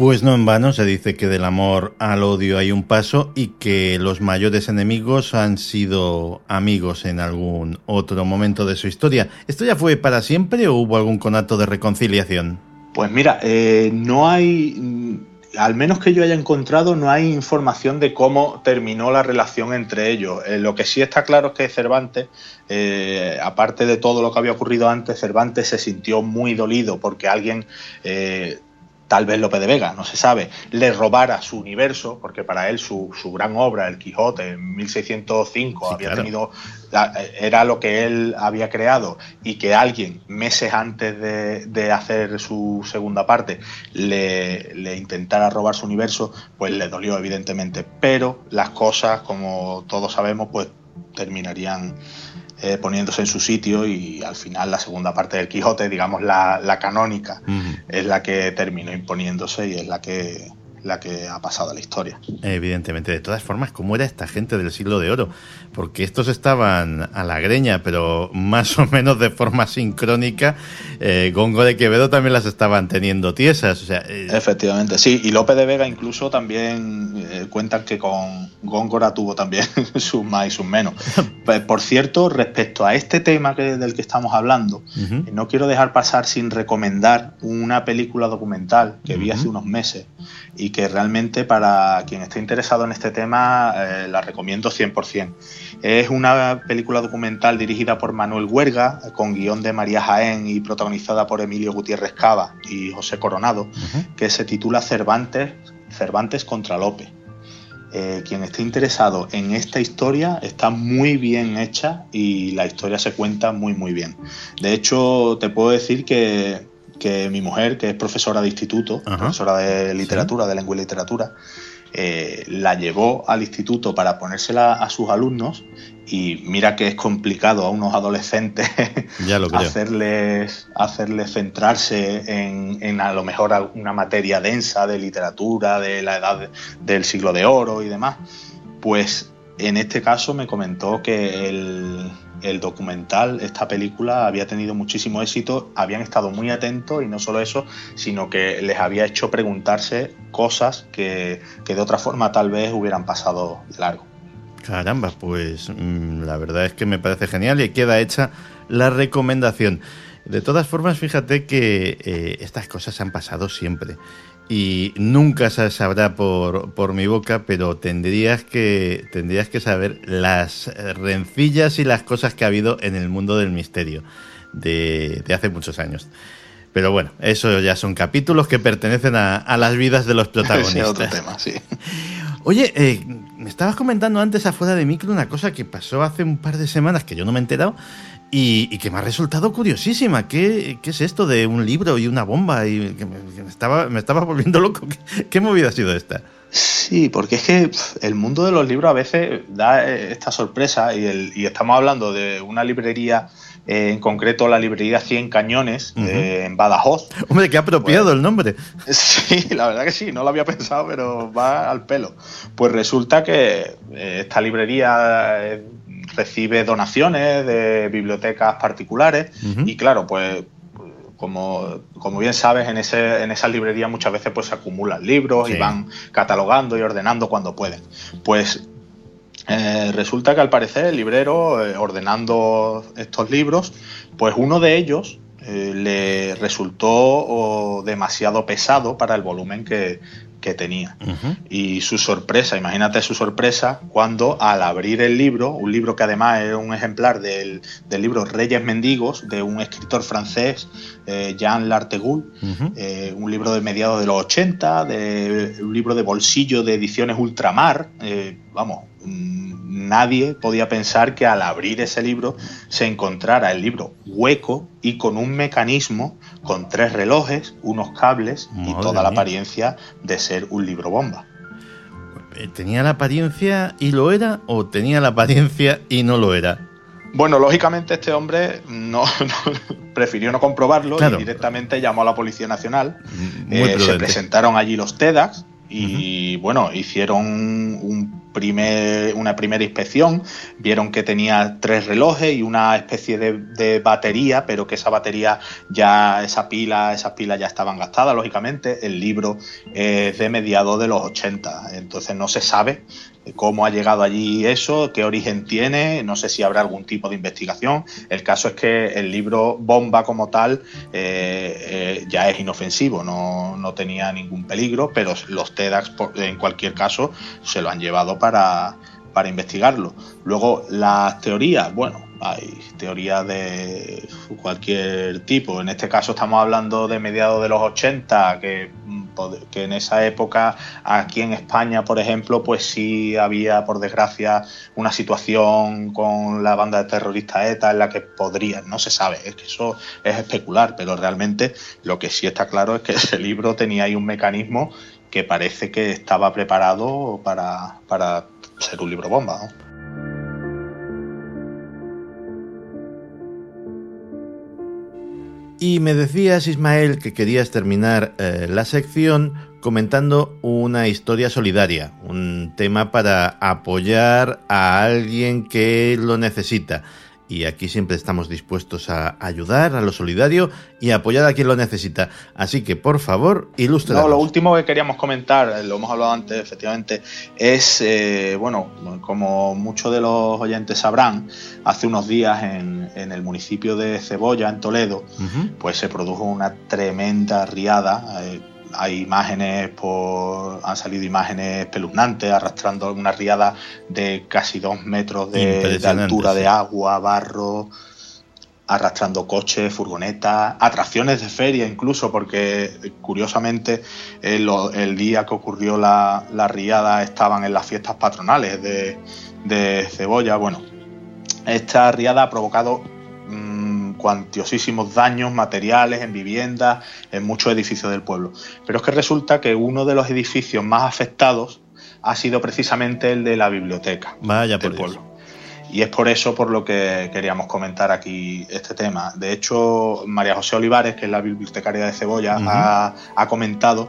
A: Pues no en vano se dice que del amor al odio hay un paso y que los mayores enemigos han sido amigos en algún otro momento de su historia. ¿Esto ya fue para siempre o hubo algún conato de reconciliación?
F: Pues mira, eh, no hay, al menos que yo haya encontrado, no hay información de cómo terminó la relación entre ellos. Eh, lo que sí está claro es que Cervantes, eh, aparte de todo lo que había ocurrido antes, Cervantes se sintió muy dolido porque alguien eh, tal vez Lope de Vega, no se sabe, le robara su universo, porque para él su, su gran obra, El Quijote, en 1605,
A: Sí,
F: había
A: claro.
F: tenido, era lo que él había creado, y que alguien, meses antes de, de hacer su segunda parte, le, le intentara robar su universo, pues le dolió, evidentemente. Pero las cosas, como todos sabemos, pues terminarían eh, poniéndose en su sitio y al final la segunda parte del Quijote, digamos la, la canónica, es la que terminó imponiéndose y es la que, la que ha pasado a la historia.
A: Evidentemente, de todas formas, ¿cómo era esta gente del siglo de oro? Porque estos estaban a la greña, pero más o menos de forma sincrónica. Eh, Góngora de Quevedo también las estaban teniendo tiesas. O sea, eh,
F: Efectivamente, sí. Y Lope de Vega incluso también eh, cuentan que con Góngora tuvo también sus más y sus menos. Pues, por cierto, respecto a este tema que, del que estamos hablando, eh, no quiero dejar pasar sin recomendar una película documental que vi hace unos meses y que realmente para quien esté interesado en este tema eh, la recomiendo 100%. Es una película documental dirigida por Manuel Huerga, con guion de María Jaén y protagonizada por Emilio Gutiérrez Cava y José Coronado, que se titula Cervantes, Cervantes contra Lope. Eh, quien esté interesado en esta historia está muy bien hecha y la historia se cuenta muy muy bien. De hecho, te puedo decir que, que mi mujer, que es profesora de instituto,
A: Ajá.
F: profesora de literatura, de lengua y literatura, eh, la llevó al instituto para ponérsela a sus alumnos y mira que es complicado a unos adolescentes
A: Ya lo creo.
F: hacerles, hacerles centrarse en, en a lo mejor una materia densa de literatura, de la edad de- del siglo de oro y demás. Pues en este caso me comentó que el, documental, esta película, había tenido muchísimo éxito, habían estado muy atentos y no solo eso, sino que les había hecho preguntarse cosas que, que de otra forma tal vez hubieran pasado largo.
A: Caramba, pues mm, la verdad es que me parece genial y queda hecha la recomendación. De todas formas, fíjate que eh, estas cosas han pasado siempre y nunca se sabrá por, por mi boca, pero tendrías que, tendrías que saber las rencillas y las cosas que ha habido en el mundo del misterio de, de hace muchos años. Pero bueno, eso ya son capítulos que pertenecen a, a las vidas de los protagonistas.
F: otro tema, sí.
A: Oye, eh, me estabas comentando antes afuera de micro una cosa que pasó hace un par de semanas que yo no me he enterado y, y que me ha resultado curiosísima. ¿Qué, qué es esto de un libro y una bomba? Y que me, que me estaba, me estaba volviendo loco. ¿Qué, qué movida ha sido esta?
F: Sí, porque es que el mundo de los libros a veces da eh, esta sorpresa y, el- y estamos hablando de una librería, eh, en concreto la librería 100 Cañones eh, en Badajoz.
A: Hombre, qué apropiado el nombre.
F: Sí, la verdad que sí, no lo había pensado, pero va al pelo. Pues resulta que eh, esta librería recibe donaciones de bibliotecas particulares y claro, pues como, como bien sabes, en, ese, en esas librerías muchas veces pues se acumulan libros
A: Sí.
F: y van catalogando y ordenando cuando pueden. Pues eh, resulta que al parecer el librero, eh, ordenando estos libros, pues uno de ellos eh, le resultó oh, demasiado pesado para el volumen que, que tenía. Y su sorpresa, imagínate su sorpresa cuando al abrir el libro, un libro que además es un ejemplar del, del libro Reyes Mendigos de un escritor francés, eh, Jean Lartegoul, eh, un libro de mediados de los 80, de, un libro de bolsillo de ediciones ultramar. eh, vamos, mm, nadie podía pensar que al abrir ese libro se encontrara el libro hueco y con un mecanismo con tres relojes, unos cables y toda la apariencia de ser un libro bomba.
A: Eh, ¿Tenía la apariencia y lo era o tenía la apariencia y no lo era?
F: Bueno, lógicamente este hombre no, no- prefirió no comprobarlo
A: Claro.
F: y directamente llamó a la Policía Nacional. Eh, se presentaron allí los TEDx y bueno, hicieron un primer, una primera inspección, vieron que tenía tres relojes y una especie de, batería, pero que esa batería ya, esa pila, esas pilas ya estaban gastadas, lógicamente. El libro es de mediados de los 80, entonces no se sabe cómo ha llegado allí eso, qué origen tiene, no sé si habrá algún tipo de investigación. El caso es que el libro Bomba como tal eh, eh, ya es inofensivo, no, no, tenía ningún peligro, pero los TEDx en cualquier caso se lo han llevado para, para investigarlo. Luego las teorías, bueno, hay teorías de cualquier tipo. En este caso estamos hablando de mediados de los 80, que, que, en esa época aquí en España, por ejemplo, pues sí había, por desgracia, una situación con la banda de terroristas ETA en la que podría, no se sabe, es que eso es especular, pero realmente lo que sí está claro es que ese libro tenía ahí un mecanismo que parece que estaba preparado para, para ser un libro bomba.
A: Y me decías, Ismael, que querías terminar eh, la sección comentando una historia solidaria, un tema para apoyar a alguien que lo necesita y aquí siempre estamos dispuestos a ayudar a lo solidario y apoyar a quien lo necesita. Así que, por favor, ilustre.
F: No, lo último que queríamos comentar, lo hemos hablado antes, efectivamente, es, eh, bueno, como muchos de los oyentes sabrán, hace unos días en, el municipio de Cebolla, en Toledo, pues se produjo una tremenda riada. Eh, hay imágenes por, han salido imágenes espeluznantes arrastrando una riada de casi dos metros de, altura de agua, barro, arrastrando coches, furgonetas, atracciones de feria incluso, porque curiosamente el, día que ocurrió la, riada estaban en las fiestas patronales de, de Cebolla. Bueno, esta riada ha provocado cuantiosísimos daños materiales en viviendas, en muchos edificios del pueblo. Pero es que resulta que uno de los edificios más afectados ha sido precisamente el de la biblioteca
A: Vaya
F: del pueblo. Y es por eso por lo que queríamos comentar aquí este tema. De hecho, María José Olivares, que es la bibliotecaria de Cebolla, ha, comentado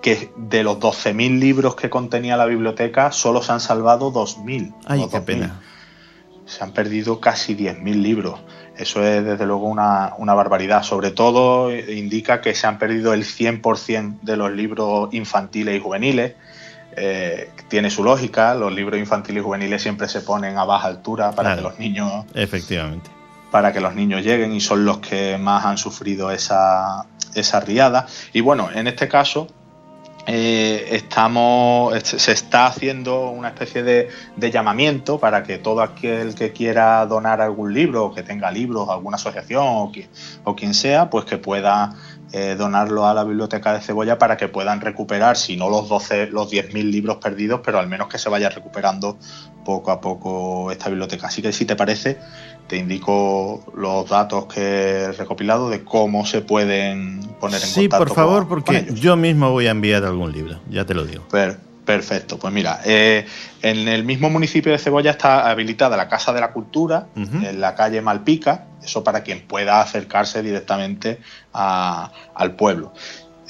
F: que de los 12.000 libros que contenía la biblioteca, solo se han salvado 2.000.
A: Ay, qué pena.
F: Se han perdido casi 10.000 libros. Eso es desde luego una, barbaridad. Sobre todo indica que se han perdido el 100% de los libros infantiles y juveniles. Eh, tiene su lógica, los libros infantiles y juveniles siempre se ponen a baja altura para que los niños...
A: Efectivamente.
F: Para que los niños lleguen y son los que más han sufrido esa, esa riada. Y bueno, en este caso eh, estamos, se está haciendo una especie de, llamamiento para que todo aquel que quiera donar algún libro, que tenga libros, alguna asociación o, o quien sea, pues que pueda eh, donarlo a la biblioteca de Cebolla para que puedan recuperar, si no los 12, los 10.000 libros perdidos, pero al menos que se vaya recuperando poco a poco esta biblioteca. Así que si te parece, te indico los datos que he recopilado de cómo se pueden poner en
A: sí,
F: contacto.
A: Sí, por favor, porque yo mismo voy a enviar algún libro, ya te lo digo.
F: perfecto, pues mira, eh, en el mismo municipio de Cebolla está habilitada la Casa de la Cultura, en la calle Malpica, eso para quien pueda acercarse directamente al pueblo.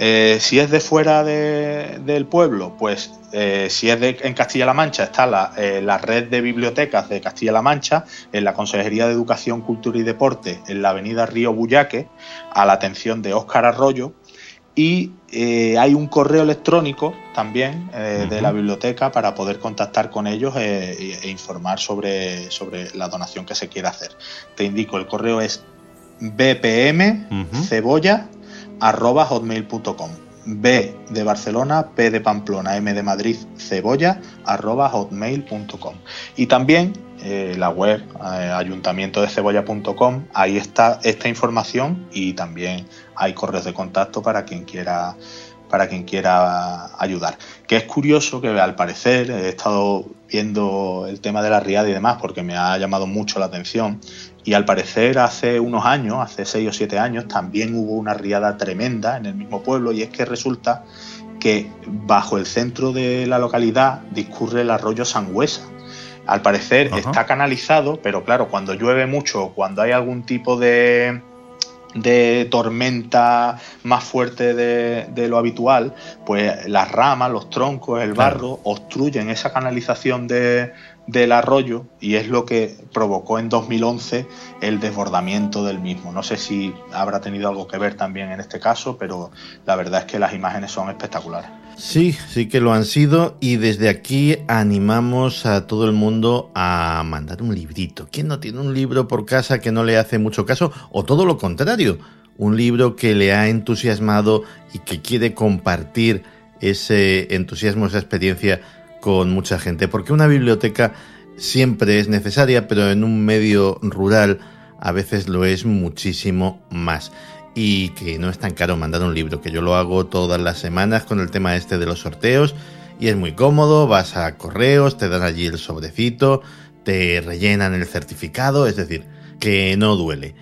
F: Eh, si es de fuera del pueblo, pues eh, si es de, en Castilla-La Mancha, está eh, la, red de bibliotecas de Castilla-La Mancha, en la Consejería de Educación, Cultura y Deporte, en la avenida Río Buyaque, a la atención de Óscar Arroyo. Y hay un correo electrónico también de la biblioteca para poder contactar con ellos e, informar sobre, sobre la donación que se quiera hacer. Te indico, el correo es bpm cebolla arroba hotmail.com. B de Barcelona, P de Pamplona, M de Madrid, cebolla, arroba hotmail.com. Y también eh, la web eh, ayuntamientodecebolla.com, ahí está esta información y también hay correos de contacto para quien quiera para quien quiera ayudar. Que es curioso que al parecer he estado viendo el tema de la riada y demás porque me ha llamado mucho la atención y al parecer hace unos años, hace seis o siete años, también hubo una riada tremenda en el mismo pueblo y es que resulta que bajo el centro de la localidad discurre el arroyo Sangüesa. Al parecer está canalizado, pero claro, cuando llueve mucho, cuando hay algún tipo de, de tormenta más fuerte de, de, lo habitual, pues las ramas, los troncos, el barro obstruyen esa canalización de, del arroyo y es lo que provocó en 2011 el desbordamiento del mismo. No sé si habrá tenido algo que ver también en este caso, pero la verdad es que las imágenes son espectaculares.
A: Sí, sí que lo han sido y desde aquí animamos a todo el mundo a mandar un librito. ¿Quién no tiene un libro por casa que no le hace mucho caso? O todo lo contrario, un libro que le ha entusiasmado y que quiere compartir ese entusiasmo, esa experiencia con mucha gente, porque una biblioteca siempre es necesaria, pero en un medio rural a veces lo es muchísimo más. Y que no es tan caro mandar un libro, que yo lo hago todas las semanas con el tema este de los sorteos y es muy cómodo, vas a correos, te dan allí el sobrecito, te rellenan el certificado, es decir, que no duele.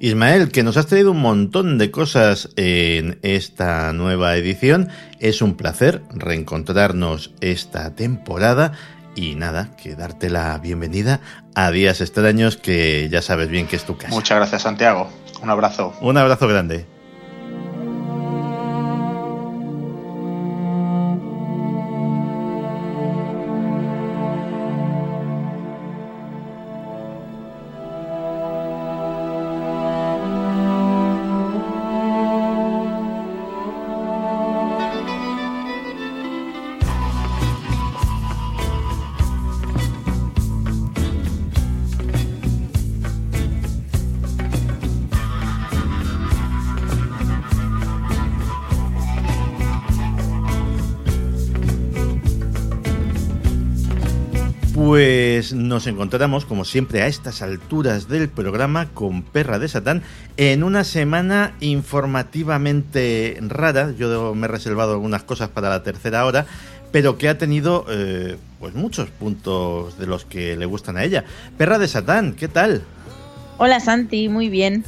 A: Ismael, que nos has traído un montón de cosas en esta nueva edición. Es un placer reencontrarnos esta temporada y nada, que darte la bienvenida a Días Extraños, que ya sabes bien que es tu casa.
F: Muchas gracias, Santiago. Un abrazo.
A: Un abrazo grande. Encontramos, como siempre, a estas alturas del programa con Perra de Satán en una semana informativamente rara. Yo me he reservado algunas cosas para la tercera hora, pero que ha tenido eh, pues muchos puntos de los que le gustan a ella. Perra de Satán, ¿qué tal?
G: Hola Santi, muy bien.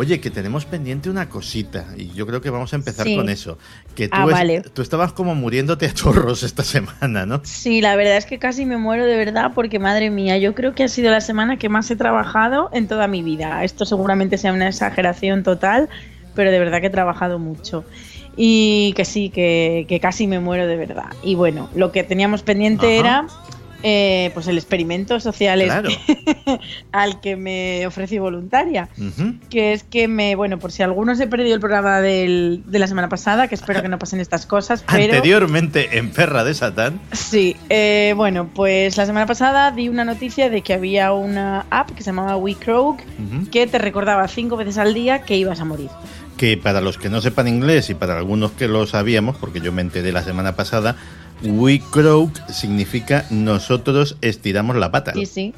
A: Oye, que tenemos pendiente una cosita y yo creo que vamos a empezar
G: Sí.
A: con eso. Que tú,
G: Ah,
A: es-
G: vale.
A: tú estabas como muriéndote a chorros esta semana, ¿no?
G: Sí, la verdad es que casi me muero de verdad porque madre mía, yo creo que ha sido la semana que más he trabajado en toda mi vida. Esto seguramente sea una exageración total, pero de verdad que he trabajado mucho. Y que sí, que, que casi me muero de verdad. Y bueno, lo que teníamos pendiente
A: Ajá.
G: era eh, pues el experimento social
A: Claro.
G: al que me ofrecí voluntaria. Que es que me, bueno, por si alguno se perdió el programa del- de la semana pasada, que espero que no pasen estas cosas, pero
A: Anteriormente en Perra de Satán.
G: sí, eh, bueno, pues la semana pasada di una noticia de que había una app que se llamaba WeCroak
A: Ujú.
G: que te recordaba cinco veces al día que ibas a morir.
A: que para los que no sepan inglés y para algunos que lo sabíamos, porque yo me enteré la semana pasada, We Croak significa nosotros estiramos la pata.
G: Sí, sí.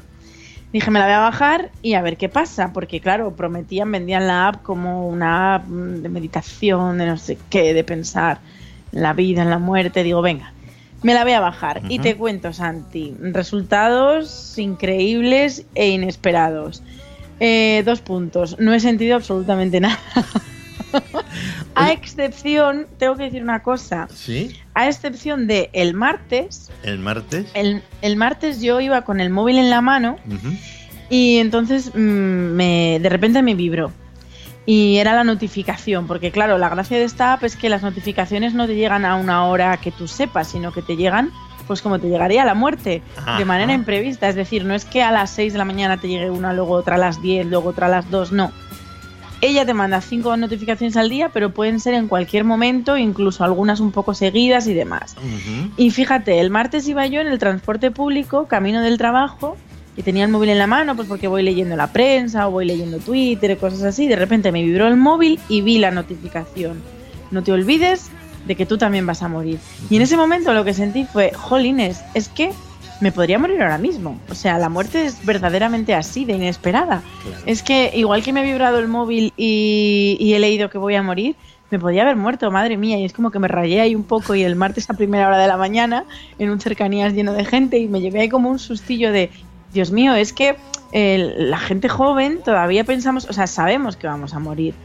G: Dije, me la voy a bajar y a ver qué pasa, porque claro, prometían, vendían la app como una app de meditación, de no sé qué, de pensar en la vida, en la muerte. Digo, venga, me la voy a bajar. Y
A: Ujú.
G: te cuento, Santi, resultados increíbles e inesperados. Eh, dos puntos, no he sentido absolutamente nada. A excepción, tengo que decir una cosa,
A: ¿Sí?
G: a excepción de el martes,
A: El martes.
G: el, el martes yo iba con el móvil en la mano y entonces mm, me, de repente me vibró. Y era la notificación, porque claro, la gracia de esta app es que las notificaciones no te llegan a una hora que tú sepas, sino que te llegan, pues como te llegaría la muerte,
A: Ajá.
G: de manera imprevista. Es decir, no es que a las 6 de la mañana te llegue una, luego otra a las 10, luego otra a las 2, no. Ella te manda cinco notificaciones al día, pero pueden ser en cualquier momento, incluso algunas un poco seguidas y demás. Y fíjate, el martes iba yo en el transporte público, camino del trabajo, y tenía el móvil en la mano, pues porque voy leyendo la prensa o voy leyendo Twitter, cosas así. De repente me vibró el móvil y vi la notificación. No te olvides de que tú también vas a morir. Y en ese momento lo que sentí fue, jolines, es que me podría morir ahora mismo. O sea, la muerte es verdaderamente así, de inesperada.
A: Claro.
G: Es que igual que me ha vibrado el móvil y, y he leído que voy a morir, me podía haber muerto, madre mía. Y es como que me rayé ahí un poco y el martes a primera hora de la mañana en un cercanías lleno de gente y me llevé ahí como un sustillo de, Dios mío, es que eh, la gente joven todavía pensamos, o sea, sabemos que vamos a morir,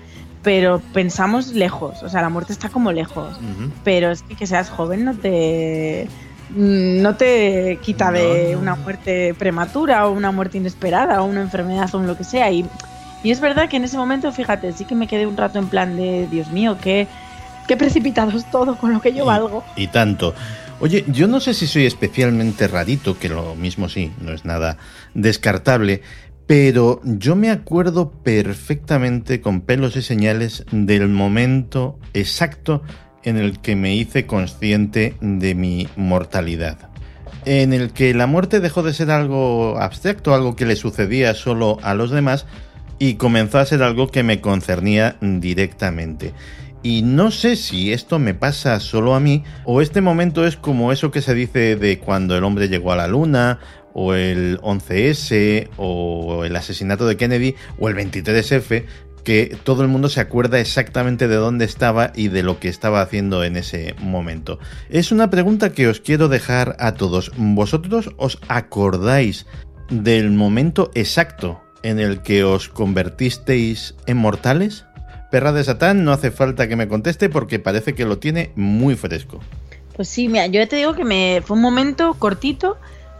G: pero pensamos lejos, o sea, la muerte está como lejos. Pero es que que seas joven no te no te quita
A: No,
G: de
A: no.
G: una muerte prematura o una muerte inesperada o una enfermedad o lo que sea y Y es verdad que en ese momento, fíjate, sí que me quedé un rato en plan de, Dios mío, qué, qué precipitado es todo con lo que yo valgo.
A: Y tanto. Oye, yo no sé si soy especialmente rarito, que lo mismo sí, no es nada descartable, pero yo me acuerdo perfectamente con pelos y señales del momento exacto en el que me hice consciente de mi mortalidad. En el que la muerte dejó de ser algo abstracto, algo que le sucedía solo a los demás, y comenzó a ser algo que me concernía directamente. Y no sé si esto me pasa solo a mí o este momento es como eso que se dice de cuando el hombre llegó a la luna o el 11S o el asesinato de Kennedy o el 23F que todo el mundo se acuerda exactamente de dónde estaba y de lo que estaba haciendo en ese momento. Es una pregunta que os quiero dejar a todos. ¿Vosotros os acordáis del momento exacto en el que os convertisteis en mortales? Perra de Satán, no hace falta que me conteste porque parece que lo tiene muy fresco.
G: Pues sí, mira, yo te digo que me fue un momento cortito,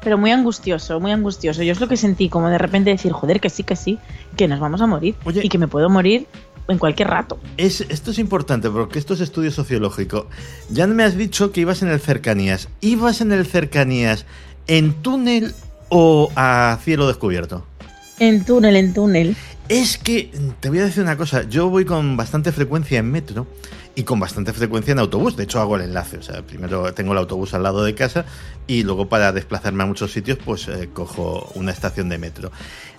G: pero muy angustioso, muy angustioso. Yo es lo que sentí, como de repente decir, joder, que sí, que sí, que nos vamos a morir
A: Oye.
G: y que me puedo morir en cualquier rato.
A: Es, esto es importante porque esto es estudio sociológico. Ya me has dicho que ibas en el cercanías. ¿Ibas en el cercanías en túnel o a cielo descubierto?
G: En túnel, en túnel.
A: Es que, te voy a decir una cosa, yo voy con bastante frecuencia en metro y con bastante frecuencia en autobús. De hecho, hago el enlace. O sea, primero tengo el autobús al lado de casa y luego para desplazarme a muchos sitios, pues eh, cojo una estación de metro.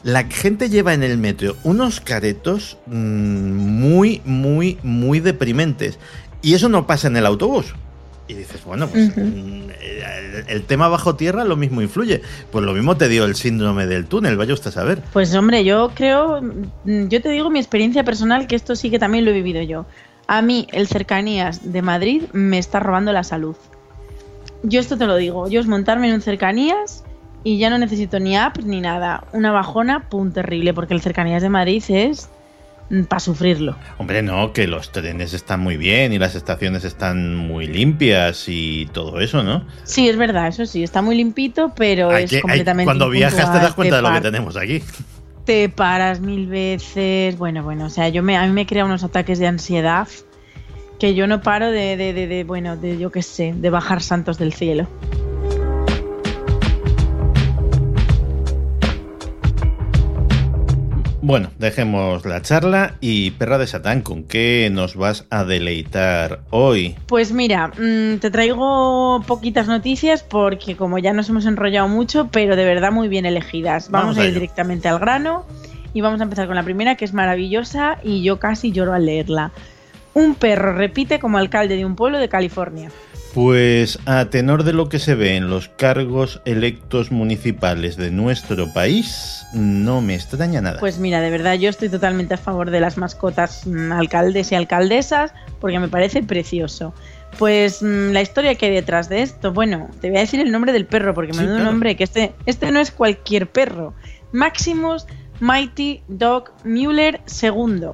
A: La gente lleva en el metro unos caretos mmm, muy, muy, muy deprimentes. Y eso no pasa en el autobús. Y dices, bueno, pues mm, el, el tema bajo tierra lo mismo influye. Pues lo mismo te dio el síndrome del túnel, vaya usted a saber.
G: Pues hombre, yo creo, mm, yo te digo mi experiencia personal, que esto sí que también lo he vivido yo. A mí, el cercanías de Madrid me está robando la salud. Yo esto te lo digo, yo es montarme en un cercanías y ya no necesito ni app ni nada. Una bajona, pum, terrible, porque el cercanías de Madrid es para sufrirlo.
A: Hombre, no, que los trenes están muy bien y las estaciones están muy limpias y todo eso, ¿no?
G: Sí, es verdad, eso sí, está muy limpito, pero
A: Hay
G: es
A: que- hay-
G: completamente
A: cuando viajas te das cuenta de lo que tenemos aquí.
G: Te paras mil veces. Bueno, bueno, o sea, yo me, a mí me crea unos ataques de ansiedad que yo no paro de, de, de- de, bueno, de yo qué sé, de bajar santos del cielo.
A: Bueno, dejemos la charla y perra de Satán, ¿con qué nos vas a deleitar hoy?
G: Pues mira, mm, te traigo poquitas noticias porque como ya nos hemos enrollado mucho, pero de verdad muy bien elegidas. Vamos,
A: Vamos
G: a
A: a
G: ir
A: ello.
G: directamente al grano y vamos a empezar con la primera que es maravillosa y yo casi lloro al leerla. Un perro repite como alcalde de un pueblo de California.
A: Pues a tenor de lo que se ve en los cargos electos municipales de nuestro país, no me extraña nada.
G: Pues mira, de verdad yo estoy totalmente a favor de las mascotas mm, alcaldes y alcaldesas porque me parece precioso. Pues mm, la historia que hay detrás de esto, bueno, te voy a decir el nombre del perro porque
A: Sí,
G: me da un nombre que este, este no es cualquier perro. Maximus Mighty Dog Mueller II,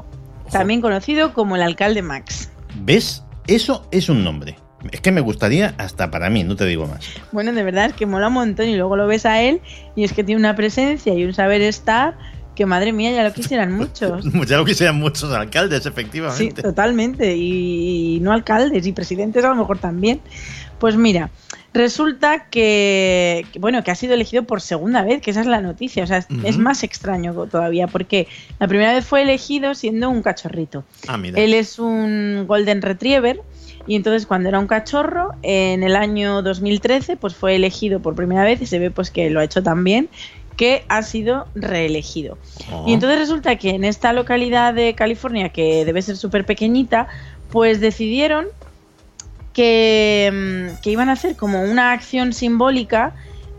G: también conocido como el alcalde Max.
A: ¿Ves? Eso es un nombre. Es que me gustaría hasta para mí, no te digo más.
G: Bueno, de verdad es que mola un montón y luego lo ves a él y es que tiene una presencia y un saber estar que madre mía ya lo quisieran muchos.
A: ya lo quisieran muchos alcaldes,
G: Sí,
A: efectivamente.
G: totalmente. Y, y no alcaldes y presidentes a lo mejor también. Pues mira, resulta que, que, bueno, que ha sido elegido por segunda vez, que esa es la noticia. O sea, es,
A: Ujú.
G: es más extraño todavía, porque la primera vez fue elegido siendo un cachorrito.
A: ah, mira.
G: Él es un Golden Retriever. Y entonces cuando era un cachorro, en el año 2013, pues fue elegido por primera vez y se ve pues que lo ha hecho tan bien que ha sido reelegido.
A: Oh.
G: Y entonces resulta que en esta localidad de California, que debe ser súper pequeñita, pues decidieron que, mm, que iban a hacer como una acción simbólica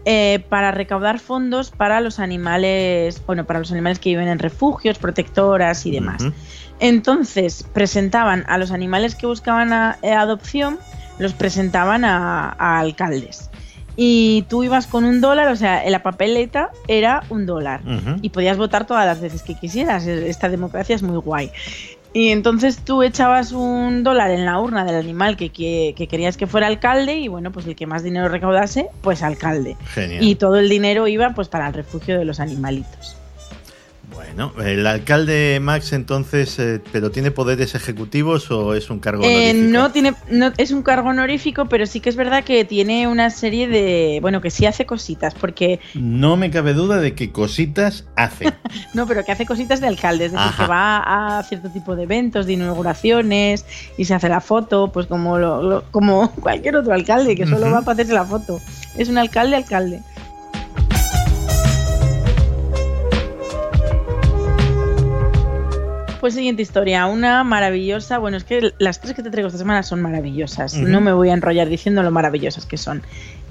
G: eh, para recaudar fondos para los animales, bueno, para los animales que viven en refugios, protectoras y demás. Entonces presentaban a los animales que buscaban a- eh, adopción, los presentaban a, a alcaldes. Y tú ibas con un dólar, o sea, en la papeleta era un dólar. Y podías votar todas las veces que quisieras. Esta democracia es muy guay. Y entonces tú echabas un dólar en la urna del animal que, que- que querías que fuera alcalde y bueno, pues el que más dinero recaudase, pues alcalde.
A: Genial.
G: Y todo el dinero iba pues para el refugio de los animalitos.
A: Bueno, el alcalde Max entonces, eh, ¿pero tiene poderes ejecutivos o es un cargo
G: Eh,
A: honorífico?
G: no tiene, no, es un cargo honorífico, pero sí que es verdad que tiene una serie de, bueno, que sí hace cositas, porque
A: No me cabe duda de que cositas hace.
G: no, pero que hace cositas de alcalde, es decir,
A: Ajá.
G: que va a cierto tipo de eventos, de inauguraciones y se hace la foto, pues como lo- lo- como cualquier otro alcalde que solo va para hacerse la foto. Es un alcalde alcalde. Pues siguiente historia, una maravillosa, bueno, es que las tres que te traigo esta semana son maravillosas, no me voy a enrollar diciendo lo maravillosas que son.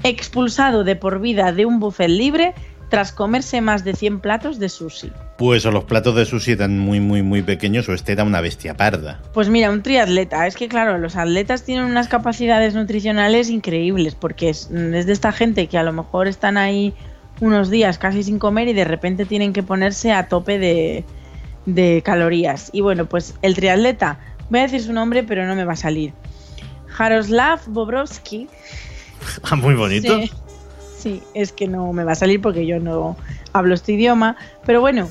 G: Expulsado de por vida de un buffet libre tras comerse más de 100 platos de sushi.
A: Pues o los platos de sushi eran muy, muy, muy pequeños o este era una bestia parda.
G: Pues mira, un triatleta, es que claro, los atletas tienen unas capacidades nutricionales increíbles, porque es, es de esta gente que a lo mejor están ahí unos días casi sin comer y de repente tienen que ponerse a tope de, de calorías. Y bueno, pues el triatleta, voy a decir su nombre, pero no me va a salir. Jaroslav Bobrovsky.
A: Ah, muy bonito.
G: Sí, sí, es que no me va a salir porque yo no hablo este idioma. Pero bueno,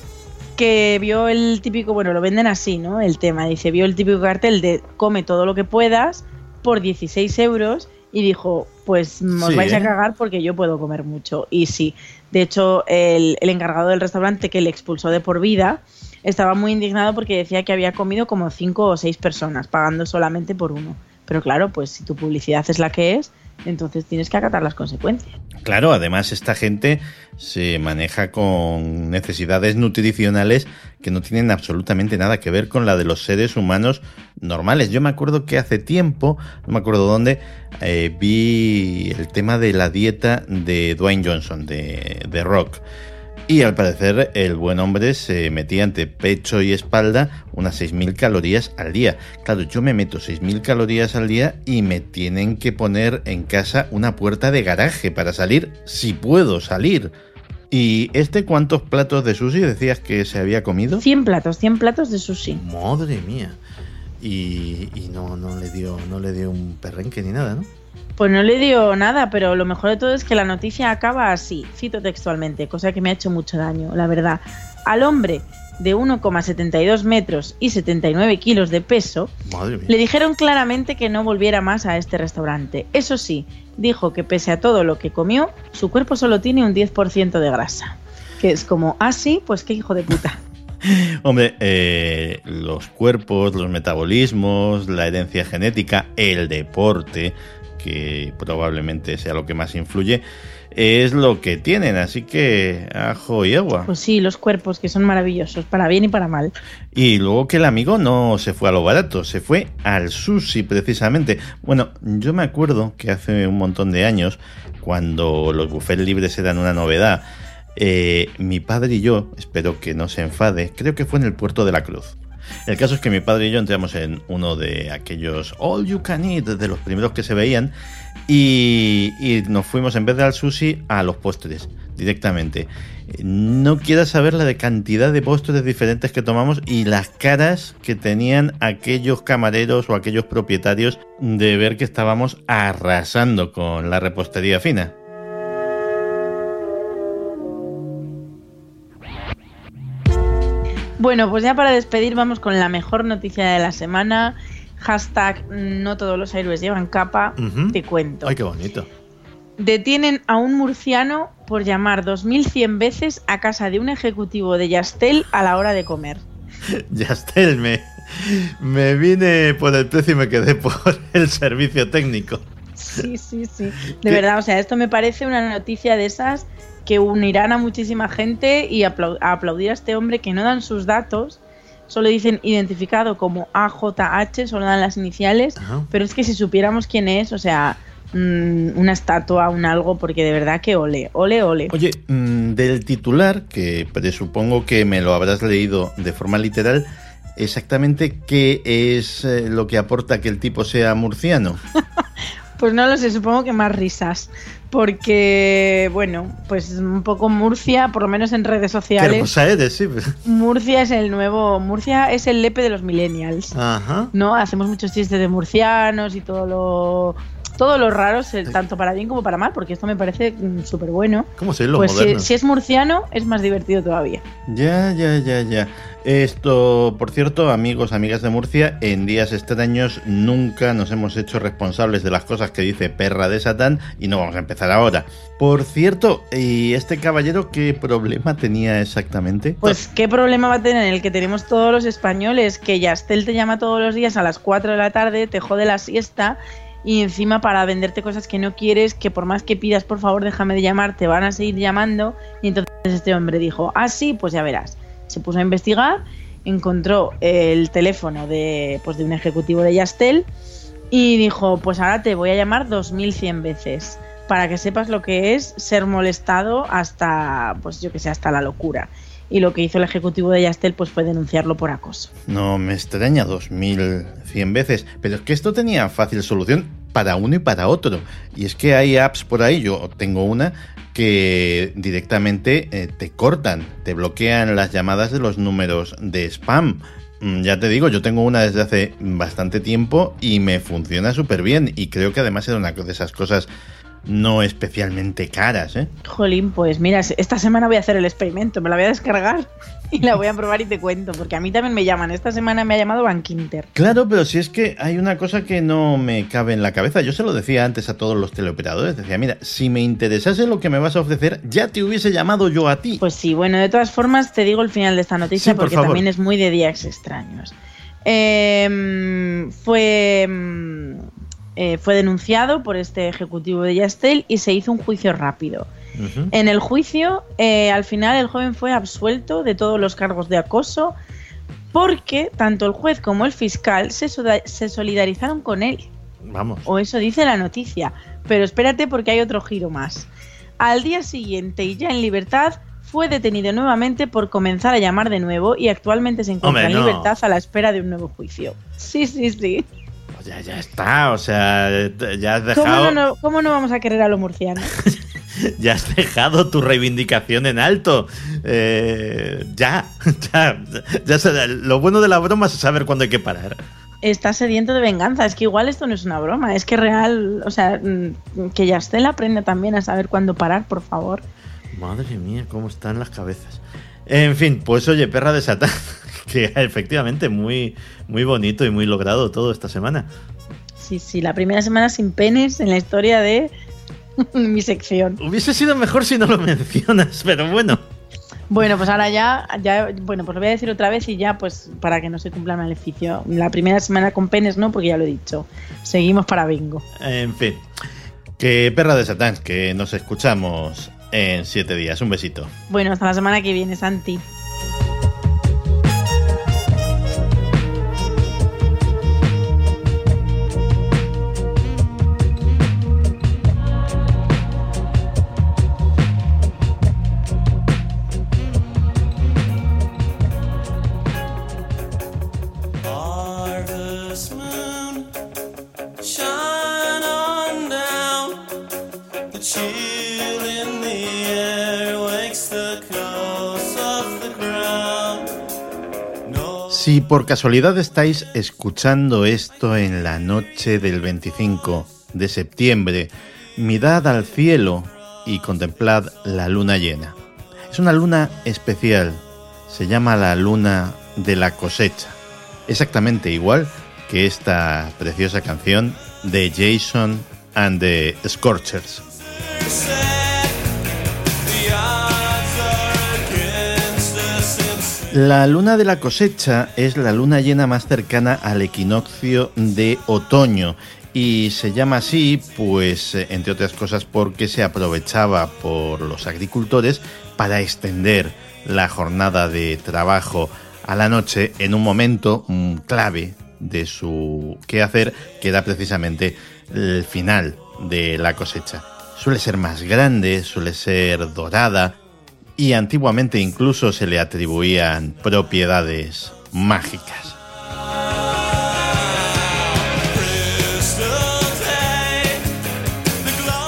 G: que vio el típico, bueno, lo venden así, ¿no? El tema, dice, vio el típico cartel de come todo lo que puedas por 16 euros y dijo, pues os
A: Sí,
G: vais
A: ¿eh?
G: a cagar porque yo puedo comer mucho. Y sí, de hecho, el, el encargado del restaurante que le expulsó de por vida estaba muy indignado porque decía que había comido como 5 o 6 personas, pagando solamente por uno. Pero claro, pues si tu publicidad es la que es, entonces tienes que acatar las consecuencias.
A: Claro, además esta gente se maneja con necesidades nutricionales que no tienen absolutamente nada que ver con la de los seres humanos normales. Yo me acuerdo que hace tiempo, no me acuerdo dónde, eh, vi el tema de la dieta de Dwayne Johnson, de, de Rock. Y al parecer el buen hombre se metía entre pecho y espalda unas 6.000 calorías al día. Claro, yo me meto 6.000 calorías al día y me tienen que poner en casa una puerta de garaje para salir, si puedo salir. ¿Y este cuántos platos de sushi decías que se había comido?
G: 100 platos, 100 platos de sushi.
A: Madre mía. Y, y no, no, le dio, no le dio un perrenque ni nada, ¿no?
G: Pues no le dio nada, pero lo mejor de todo es que la noticia acaba así, cito textualmente, cosa que me ha hecho mucho daño, la verdad. Al hombre de 1,72 metros y 79 kilos de peso, le dijeron claramente que no volviera más a este restaurante. Eso sí, dijo que pese a todo lo que comió, su cuerpo solo tiene un 10% de grasa. Que es como, ah, sí, pues qué hijo de puta.
A: Hombre, eh, los cuerpos, los metabolismos, la herencia genética, el deporte, que probablemente sea lo que más influye, es lo que tienen. Así que ajo y agua.
G: Pues sí, los cuerpos que son maravillosos, para bien y para mal.
A: Y luego que el amigo no se fue a lo barato, se fue al sushi precisamente. Bueno, yo me acuerdo que hace un montón de años, cuando los buffets libres eran una novedad, eh, mi padre y yo, espero que no se enfade, creo que fue en el puerto de la Cruz. El caso es que mi padre y yo entramos en uno de aquellos all you can eat, de los primeros que se veían, y, nos fuimos en vez de al sushi a los postres directamente. No quieras saber la de cantidad de postres diferentes que tomamos y las caras que tenían aquellos camareros o aquellos propietarios de ver que estábamos arrasando con la repostería fina.
G: Bueno, pues ya para despedir vamos con la mejor noticia de la semana. Hashtag no todos los héroes llevan capa. Te cuento.
A: Ay, qué bonito.
G: Detienen a un murciano por llamar 2.100 veces a casa de un ejecutivo de Yastel a la hora de comer.
A: Yastel, me, me vine por el precio y me quedé por el servicio técnico.
G: Sí, sí, sí. De
A: ¿Qué?
G: verdad, o sea, esto me parece una noticia de esas que unirán a muchísima gente y a aplaudir a este hombre que no dan sus datos, solo dicen identificado como AJH, solo dan las iniciales,
A: Ajá.
G: pero es que si supiéramos quién es, o sea, mm, una estatua, un algo, porque de verdad que ole, ole, ole.
A: Oye, mm, del titular, que presupongo que me lo habrás leído de forma literal, exactamente qué es eh, lo que aporta que el tipo sea murciano.
G: Pues no lo sé, supongo que más risas. Porque, bueno, pues un poco Murcia, por lo menos en redes
A: Qué
G: sociales.
A: hermosa eres, sí.
G: Murcia es el nuevo. Murcia es el lepe de los millennials.
A: Ajá.
G: ¿No? Hacemos muchos chistes de murcianos y todo lo. Todos los raros, eh, tanto para bien como para mal, porque esto me parece mm, súper bueno.
A: ¿Cómo se los
G: Pues si, si es murciano, es más divertido todavía.
A: Ya, ya, ya, ya. Esto, por cierto, amigos, amigas de Murcia, en días extraños nunca nos hemos hecho responsables de las cosas que dice perra de Satán y no vamos a empezar ahora. Por cierto, ¿y este caballero qué problema tenía exactamente?
G: Pues qué problema va a tener el que tenemos todos los españoles, que Yastel te llama todos los días a las 4 de la tarde, te jode la siesta y encima para venderte cosas que no quieres, que por más que pidas por favor déjame de llamar, te van a seguir llamando. Y entonces este hombre dijo, ah sí, pues ya verás. Se puso a investigar, encontró el teléfono de, pues de un ejecutivo de Yastel y dijo, pues ahora te voy a llamar 2100 veces para que sepas lo que es ser molestado hasta, pues yo que sé, hasta la locura. Y lo que hizo el ejecutivo de Yastel pues fue denunciarlo por acoso.
A: No me extraña 2100 veces, pero es que esto tenía fácil solución para uno y para otro. Y es que hay apps por ahí, yo tengo una que directamente eh, te cortan, te bloquean las llamadas de los números de spam. Mm, Ya te digo, yo tengo una desde hace bastante tiempo y me funciona súper bien. Y creo que además era una de esas cosas no especialmente caras, ¿eh?
G: Jolín, pues mira, esta semana voy a hacer el experimento, me la voy a descargar y la voy a probar y te cuento, porque a mí también me llaman. Esta semana me ha llamado Bankinter.
A: Claro, pero si es que hay una cosa que no me cabe en la cabeza. Yo se lo decía antes a todos los teleoperadores. Decía, mira, si me interesase lo que me vas a ofrecer, ya te hubiese llamado yo a ti.
G: Pues sí, bueno, de todas formas te digo el final de esta noticia
A: Sí, por
G: porque
A: favor.
G: también es muy de días extraños. Eh, fue, mm, eh, fue denunciado por este ejecutivo de Yastel y se hizo un juicio rápido. En el juicio, eh, al final el joven fue absuelto de todos los cargos de acoso porque tanto el juez como el fiscal se, se solidarizaron con él.
A: Vamos.
G: O eso dice la noticia. Pero espérate porque hay otro giro más. Al día siguiente y ya en libertad, fue detenido nuevamente por comenzar a llamar de nuevo y actualmente se encuentra
A: Hombre,
G: en
A: no.
G: libertad a la espera de un nuevo juicio. Sí, sí, sí.
A: Pues ya, ya está, o sea, ya has
G: ¿Cómo
A: dejado,
G: no, no- cómo no vamos a querer a los murcianos?
A: ya has dejado tu reivindicación en alto. Eh, ya, ya, ya lo bueno de la broma es saber cuándo hay que parar.
G: Está sediento de venganza. Es que igual esto no es una broma. Es que real, o sea, mm, que Yastel aprenda también a saber cuándo parar, por favor.
A: Madre mía, cómo están las cabezas. En fin, pues oye, perra de Satán, que efectivamente muy, muy bonito y muy logrado todo esta semana.
G: Sí, sí, la primera semana sin penes en la historia de mi sección.
A: Hubiese sido mejor si no lo mencionas, pero bueno.
G: Bueno, pues ahora ya, ya, bueno, pues lo voy a decir otra vez y ya, pues para que no se cumpla el maleficio. La primera semana con penes no, porque ya lo he dicho. Seguimos para bingo.
A: En fin, que perra de Satán, que nos escuchamos en siete días. Un besito.
G: Bueno, hasta la semana que viene, Santi.
A: Si por casualidad estáis escuchando esto en la noche del 25 de septiembre, mirad al cielo y contemplad la luna llena. Es una luna especial, se llama la luna de la cosecha, exactamente igual que esta preciosa canción de Jason and the Scorchers. La luna de la cosecha es la luna llena más cercana al equinoccio de otoño y se llama así pues eh, entre otras cosas porque se aprovechaba por los agricultores para extender la jornada de trabajo a la noche en un momento mm, clave de su quehacer que era precisamente el final de la cosecha. Suele ser más grande, suele ser dorada, y antiguamente incluso se le atribuían propiedades mágicas.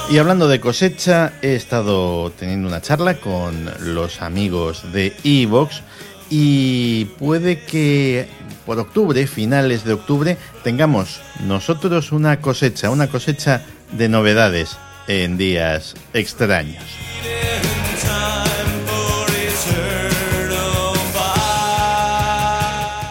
A: Y hablando de cosecha, he estado teniendo una charla con los amigos de Evox y puede que por octubre, finales de octubre, tengamos nosotros una cosecha, una cosecha de novedades en días extraños.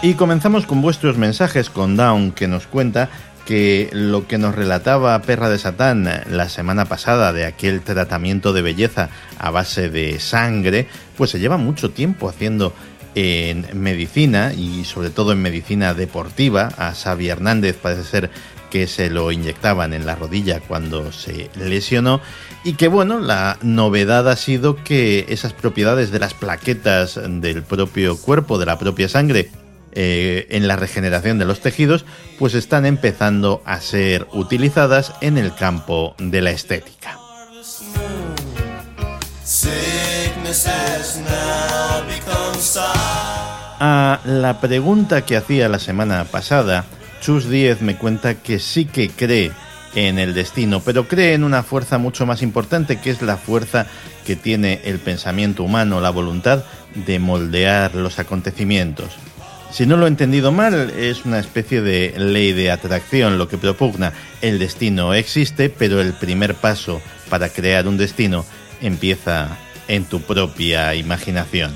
A: Y comenzamos con vuestros mensajes con Down que nos cuenta que lo que nos relataba Perra de Satán la semana pasada de aquel tratamiento de belleza a base de sangre, pues se lleva mucho tiempo haciendo en medicina y sobre todo en medicina deportiva. A Xavi Hernández parece ser que se lo inyectaban en la rodilla cuando se lesionó y que bueno, la novedad ha sido que esas propiedades de las plaquetas del propio cuerpo, de la propia sangre, eh, en la regeneración de los tejidos, pues están empezando a ser utilizadas en el campo de la estética. A la pregunta que hacía la semana pasada, Chus 10 me cuenta que sí que cree en el destino, pero cree en una fuerza mucho más importante que es la fuerza que tiene el pensamiento humano, la voluntad de moldear los acontecimientos. Si no lo he entendido mal, es una especie de ley de atracción lo que propugna. El destino existe, pero el primer paso para crear un destino empieza en tu propia imaginación.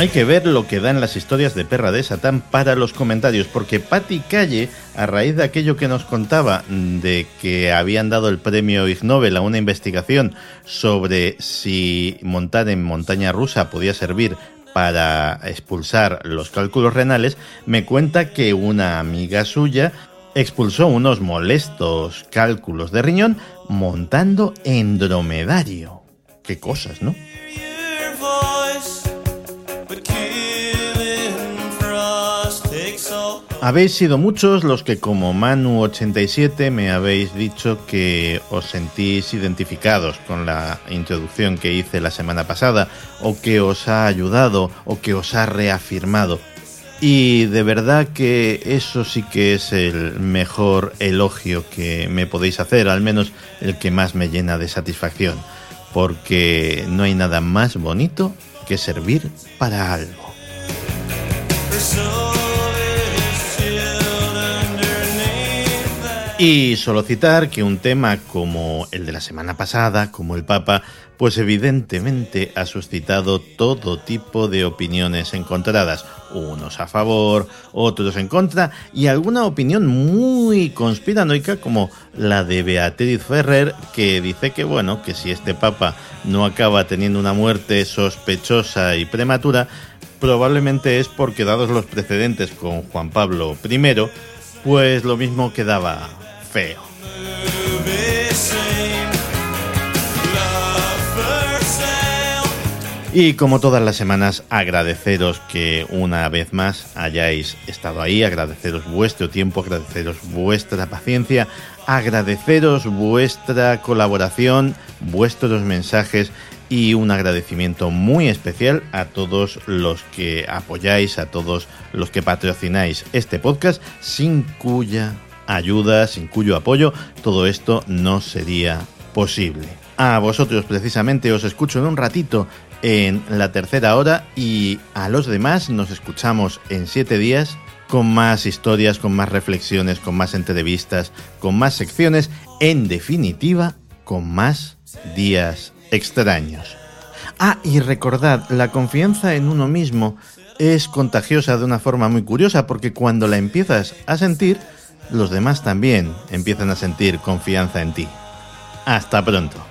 A: Hay que ver lo que dan las historias de Perra de Satán para los comentarios, porque Patti Calle, a raíz de aquello que nos contaba de que habían dado el premio Ig Nobel a una investigación sobre si montar en montaña rusa podía servir para expulsar los cálculos renales, me cuenta que una amiga suya expulsó unos molestos cálculos de riñón montando en dromedario. Qué cosas, ¿no? Habéis sido muchos los que como Manu87 me habéis dicho que os sentís identificados con la introducción que hice la semana pasada o que os ha ayudado o que os ha reafirmado. Y de verdad que eso sí que es el mejor elogio que me podéis hacer, al menos el que más me llena de satisfacción, porque no hay nada más bonito que servir para algo. Y solo citar que un tema como el de la semana pasada, como el Papa, pues evidentemente ha suscitado todo tipo de opiniones encontradas, unos a favor, otros en contra, y alguna opinión muy conspiranoica como la de Beatriz Ferrer, que dice que bueno, que si este Papa no acaba teniendo una muerte sospechosa y prematura, probablemente es porque dados los precedentes con Juan Pablo I, pues lo mismo quedaba feo. Y como todas las semanas, agradeceros que una vez más hayáis estado ahí, agradeceros vuestro tiempo, agradeceros vuestra paciencia, agradeceros vuestra colaboración, vuestros mensajes y un agradecimiento muy especial a todos los que apoyáis, a todos los que patrocináis este podcast, sin cuya ayuda, sin cuyo apoyo todo esto no sería posible. A vosotros precisamente os escucho en un ratito en la tercera hora y a los demás nos escuchamos en siete días con más historias, con más reflexiones, con más entrevistas, con más secciones, en definitiva, con más días extraños. Ah, y recordad, la confianza en uno mismo es contagiosa de una forma muy curiosa porque cuando la empiezas a sentir, los demás también empiezan a sentir confianza en ti. Hasta pronto.